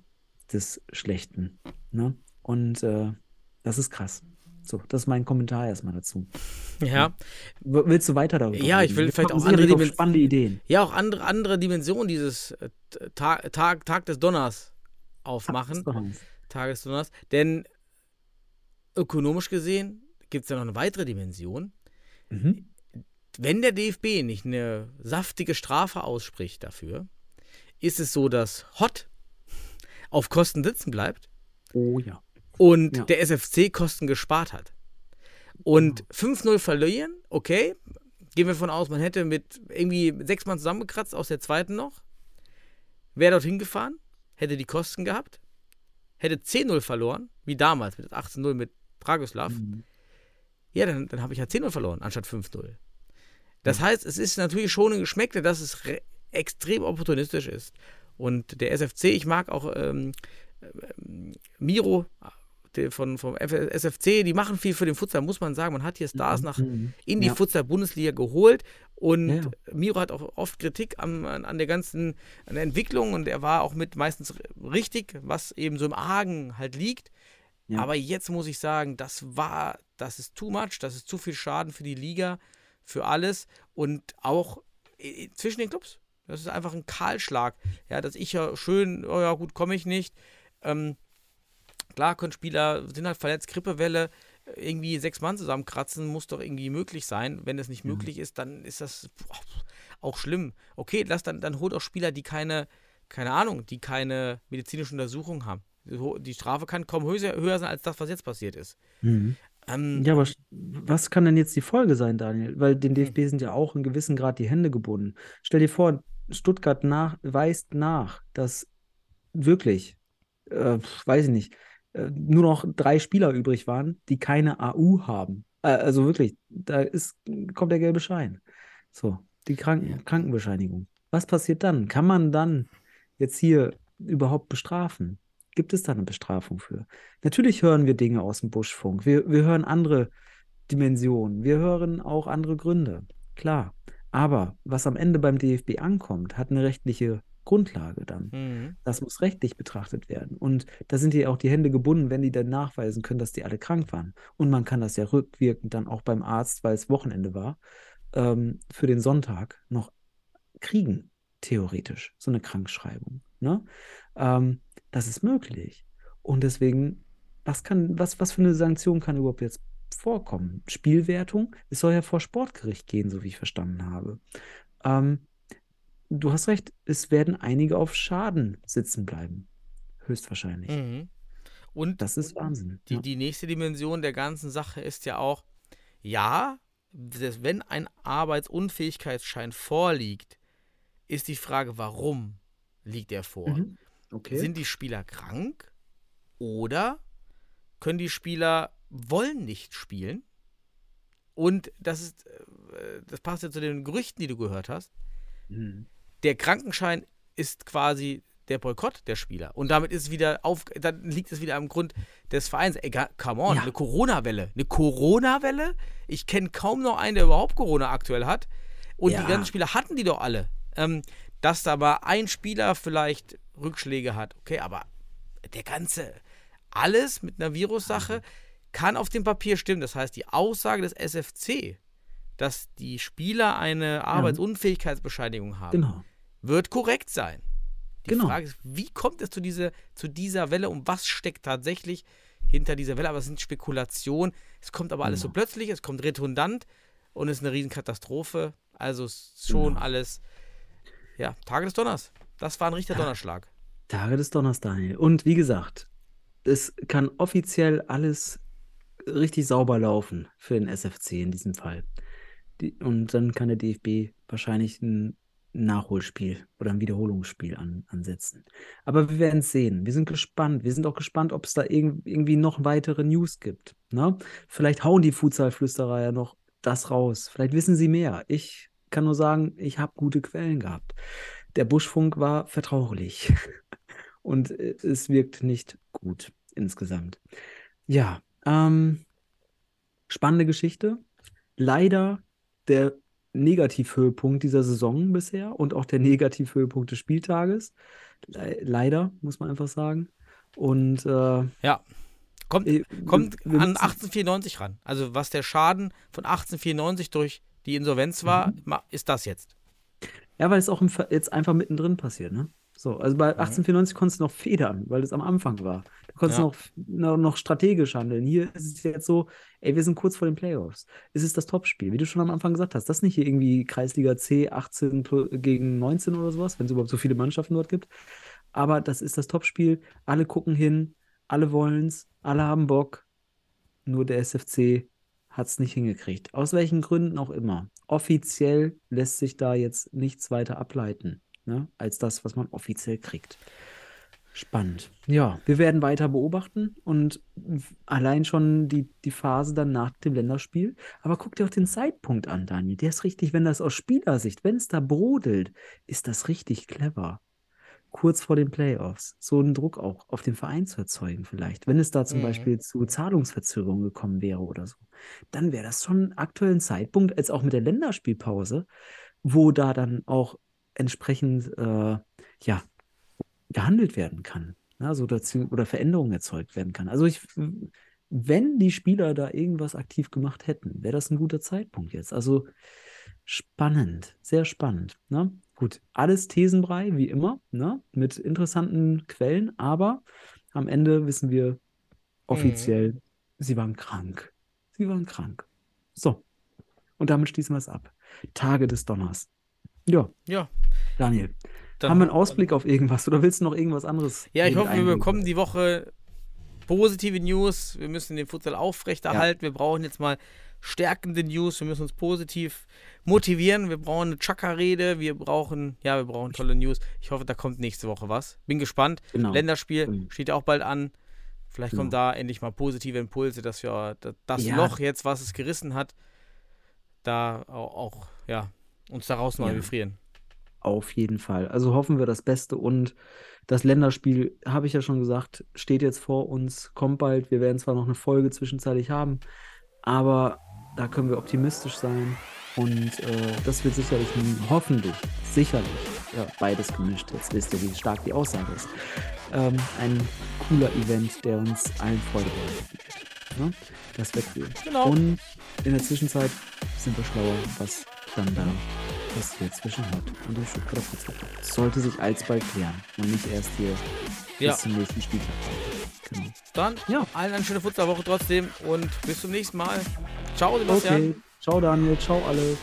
S6: des Schlechten. Ne? Und äh, das ist krass. So, das ist mein Kommentar erstmal dazu.
S5: Ja.
S6: Willst du weiter darüber
S5: Ja, ich
S6: reden?
S5: will
S6: Wir
S5: vielleicht auch andere Dimensionen-
S6: spannende Ideen.
S5: Ja, auch andere, andere Dimensionen dieses äh, Tag, Tag, Tag des Donners aufmachen. Tag des Donners. Denn ökonomisch gesehen gibt es ja noch eine weitere Dimension.
S6: Mhm.
S5: Wenn der DFB nicht eine saftige Strafe ausspricht dafür, ist es so, dass Hott auf Kosten sitzen bleibt
S6: Oh ja.
S5: Und
S6: Ja.
S5: der SFC Kosten gespart hat. Und 5-0 verlieren, okay, gehen wir von aus, man hätte mit irgendwie sechs Mann zusammengekratzt aus der zweiten noch, wäre dorthin gefahren, hätte die Kosten gehabt, hätte 10-0 verloren, wie damals mit 18-0 mit Dragoslav,
S6: Mhm.
S5: ja, dann, dann habe ich ja 10-0 verloren, anstatt 5-0. Das heißt, es ist natürlich schon ein Geschmäckle, dass es re- extrem opportunistisch ist. Und der SFC, ich mag auch ähm, ähm, Miro von, vom SFC, die machen viel für den Futsal, muss man sagen. Man hat hier Stars nach
S6: Mhm.
S5: in die
S6: Ja.
S5: Futsal-Bundesliga geholt und
S6: Ja.
S5: Miro hat auch oft Kritik an, an der ganzen an der Entwicklung und er war auch mit meistens richtig, was eben so im Argen halt liegt.
S6: Ja.
S5: Aber jetzt muss ich sagen, das war, das ist too much, das ist zu viel Schaden für die Liga, für alles und auch äh, zwischen den Clubs. Das ist einfach ein Kahlschlag. Ja, dass ich ja schön, oh ja, gut, komme ich nicht. Ähm, klar können Spieler, sind halt verletzt, Grippewelle, irgendwie sechs Mann zusammenkratzen, muss doch irgendwie möglich sein. Wenn es nicht möglich ist, dann ist das boah, auch schlimm. Okay, lass dann, dann holt auch Spieler, die keine, keine Ahnung, die keine medizinische Untersuchung haben. Die Strafe kann kaum höher, höher sein als das, was jetzt passiert ist.
S6: Mhm.
S5: Ähm,
S6: Ja, aber was kann denn jetzt die Folge sein, Daniel? Weil dem DFB sind ja auch in gewissem Grad die Hände gebunden. Stell dir vor, Stuttgart nach, weist nach, dass wirklich, äh, weiß ich nicht, äh, nur noch drei Spieler übrig waren, die keine AU haben. Äh, also wirklich, da ist, kommt der gelbe Schein. So, die Kranken Krankenbescheinigung. Was passiert dann? Kann man dann jetzt hier überhaupt bestrafen? Gibt es da eine Bestrafung für? Natürlich hören wir Dinge aus dem Buschfunk. Wir, wir hören andere Dimensionen. Wir hören auch andere Gründe. Klar. Aber was am Ende beim DFB ankommt, hat eine rechtliche Grundlage dann.
S5: mhm.
S6: Das muss rechtlich betrachtet werden. Und da sind ja auch die Hände gebunden, wenn die dann nachweisen können, dass die alle krank waren. Und man kann das ja rückwirkend dann auch beim Arzt, weil es Wochenende war, ähm, für den Sonntag noch kriegen, theoretisch, so eine Krankschreibung. Ne? Ähm, das ist möglich. Und deswegen, was kann, was, was für eine Sanktion kann überhaupt jetzt vorkommen? Spielwertung? Es soll ja vor Sportgericht gehen, so wie ich verstanden habe. Ähm, du hast recht, es werden einige auf Schaden sitzen bleiben. Höchstwahrscheinlich.
S5: Mhm. Und
S6: Das ist Wahnsinn.
S5: Die,
S6: ja.
S5: die nächste Dimension der ganzen Sache ist ja auch, ja, wenn ein Arbeitsunfähigkeitsschein vorliegt, ist die Frage, warum liegt er vor?
S6: Mhm. Okay.
S5: Sind die Spieler krank oder können die Spieler wollen nicht spielen? Und das ist, äh, das passt ja zu den Gerüchten, die du gehört hast.
S6: Mhm.
S5: Der Krankenschein ist quasi der Boykott der Spieler. Und damit ist es wieder auf, dann liegt es wieder am Grund des Vereins. Ey, come on,
S6: Ja.
S5: eine Corona-Welle. Eine Corona-Welle? Ich kenne kaum noch einen, der überhaupt Corona aktuell hat. Und
S6: Ja.
S5: die ganzen Spieler hatten die doch alle. Ähm, dass da aber ein Spieler vielleicht Rückschläge hat, okay, aber der ganze, alles mit einer Virussache kann auf dem Papier stimmen. Das heißt, die Aussage des SFC, dass die Spieler eine Arbeitsunfähigkeitsbescheinigung haben,
S6: Genau.
S5: Wird korrekt sein. Die
S6: Genau.
S5: Frage ist, wie kommt es zu, diese, zu dieser Welle und was steckt tatsächlich hinter dieser Welle? Aber es sind Spekulationen. Es kommt aber alles so
S6: Genau.
S5: plötzlich, es kommt redundant und es ist eine Riesenkatastrophe. Also es ist schon
S6: Genau.
S5: alles, ja, Tage des Donners. Das war ein richtiger. Donnerschlag.
S6: Tage des Donners, Daniel. Und wie gesagt, es kann offiziell alles richtig sauber laufen für den SFC in diesem Fall. Die, und dann kann der DFB wahrscheinlich ein Nachholspiel oder ein Wiederholungsspiel an, ansetzen. Aber wir werden es sehen. Wir sind gespannt. Wir sind auch gespannt, ob es da irg irgendwie noch weitere News gibt. Ne? Vielleicht hauen die Futsalflüsterer ja noch das raus. Vielleicht wissen sie mehr. Ich kann nur sagen, ich habe gute Quellen gehabt. Der Buschfunk war vertraulich. <laughs> Und äh, es wirkt nicht gut insgesamt. Ja, ähm, spannende Geschichte. Leider der Negativhöhepunkt dieser Saison bisher und auch der Negativhöhepunkt des Spieltages. Le leider, muss man einfach sagen. Und äh,
S5: Ja. Kommt,
S6: äh,
S5: kommt an
S6: müssen-
S5: 1894 ran. Also was der Schaden von 1894 durch die Insolvenz war,
S6: Mhm.
S5: ist das jetzt.
S6: Ja, weil es auch jetzt einfach mittendrin passiert, ne? So, also bei 1894 konntest du noch federn, weil es am Anfang war. Da konntest
S5: Ja.
S6: du noch, noch, strategisch handeln. Hier ist es jetzt so, ey, wir sind kurz vor den Playoffs. Es ist das Topspiel, wie du schon am Anfang gesagt hast. Das ist nicht hier irgendwie Kreisliga C 18 pl- gegen 19 oder sowas, wenn es überhaupt so viele Mannschaften dort gibt. Aber das ist das Topspiel. Alle gucken hin, alle wollen's, alle haben Bock. Nur der SFC hat es nicht hingekriegt. Aus welchen Gründen auch immer. Offiziell lässt sich da jetzt nichts weiter ableiten, ne, als das, was man offiziell kriegt. Spannend. Ja, wir werden weiter beobachten und allein schon die, die Phase dann nach dem Länderspiel. Aber guck dir auch den Zeitpunkt an, Daniel. Der ist richtig, wenn das aus Spielersicht, wenn es da brodelt, ist das richtig clever. kurz vor den Playoffs, so einen Druck auch auf den Verein zu erzeugen, vielleicht. Wenn es da zum
S5: Mhm.
S6: Beispiel zu Zahlungsverzögerungen gekommen wäre oder so, dann wäre das schon aktuell ein Zeitpunkt, als auch mit der Länderspielpause, wo da dann auch entsprechend äh, ja, gehandelt werden kann. Ja, so dazu, oder Veränderungen erzeugt werden kann. Also ich, wenn die Spieler da irgendwas aktiv gemacht hätten, wäre das ein guter Zeitpunkt jetzt. Also spannend, sehr spannend. Ne? Gut, alles Thesenbrei, wie immer, ne? mit interessanten Quellen, aber am Ende wissen wir offiziell, sie waren krank. Sie waren krank. So, und damit schließen wir es ab. Tage des Donners. Ja,
S5: Ja.
S6: Daniel,
S5: Dann
S6: haben wir einen Ausblick auf irgendwas oder willst du noch irgendwas anderes?
S5: Ja, ich hoffe, wir bekommen die Woche positive News. Wir müssen den Futsal aufrechterhalten. Wir brauchen jetzt mal stärkende News. Wir müssen uns positiv motivieren. Wir brauchen eine Chaka-Rede. Wir brauchen, ja, wir brauchen tolle News. Ich hoffe, da kommt nächste Woche was. Bin gespannt.
S6: Genau.
S5: Länderspiel
S6: Mhm.
S5: steht ja auch bald an. Vielleicht
S6: Genau.
S5: kommen da endlich mal positive Impulse, dass wir da- das
S6: Ja.
S5: Loch jetzt, was es gerissen hat, da auch ja, uns daraus mal
S6: Ja.
S5: befrieren.
S6: Auf jeden Fall. Also hoffen wir das Beste und das Länderspiel, habe ich ja schon gesagt, steht jetzt vor uns, kommt bald. Wir werden zwar noch eine Folge zwischenzeitlich haben, aber da können wir optimistisch sein und äh, das wird sicherlich, hoffentlich, sicherlich, ja, beides gemischt. Jetzt wisst ihr, wie stark die Aussage ist. Ähm, ein cooler Event, der uns allen Freude bereiten wird. Ne? Das wird cool.
S5: Genau.
S6: Und in der Zwischenzeit sind wir schlauer, was dann da passiert zwischen Hot und dem Stuttgarter. Das sollte sich alsbald klären und nicht erst hier
S5: Ja.
S6: bis zum nächsten Spieltag. Genau.
S5: Dann
S6: Ja.
S5: allen eine schöne Futsalwoche trotzdem und bis zum nächsten Mal. Ciao, Sebastian.
S6: Okay. Ciao Daniel, ciao alle.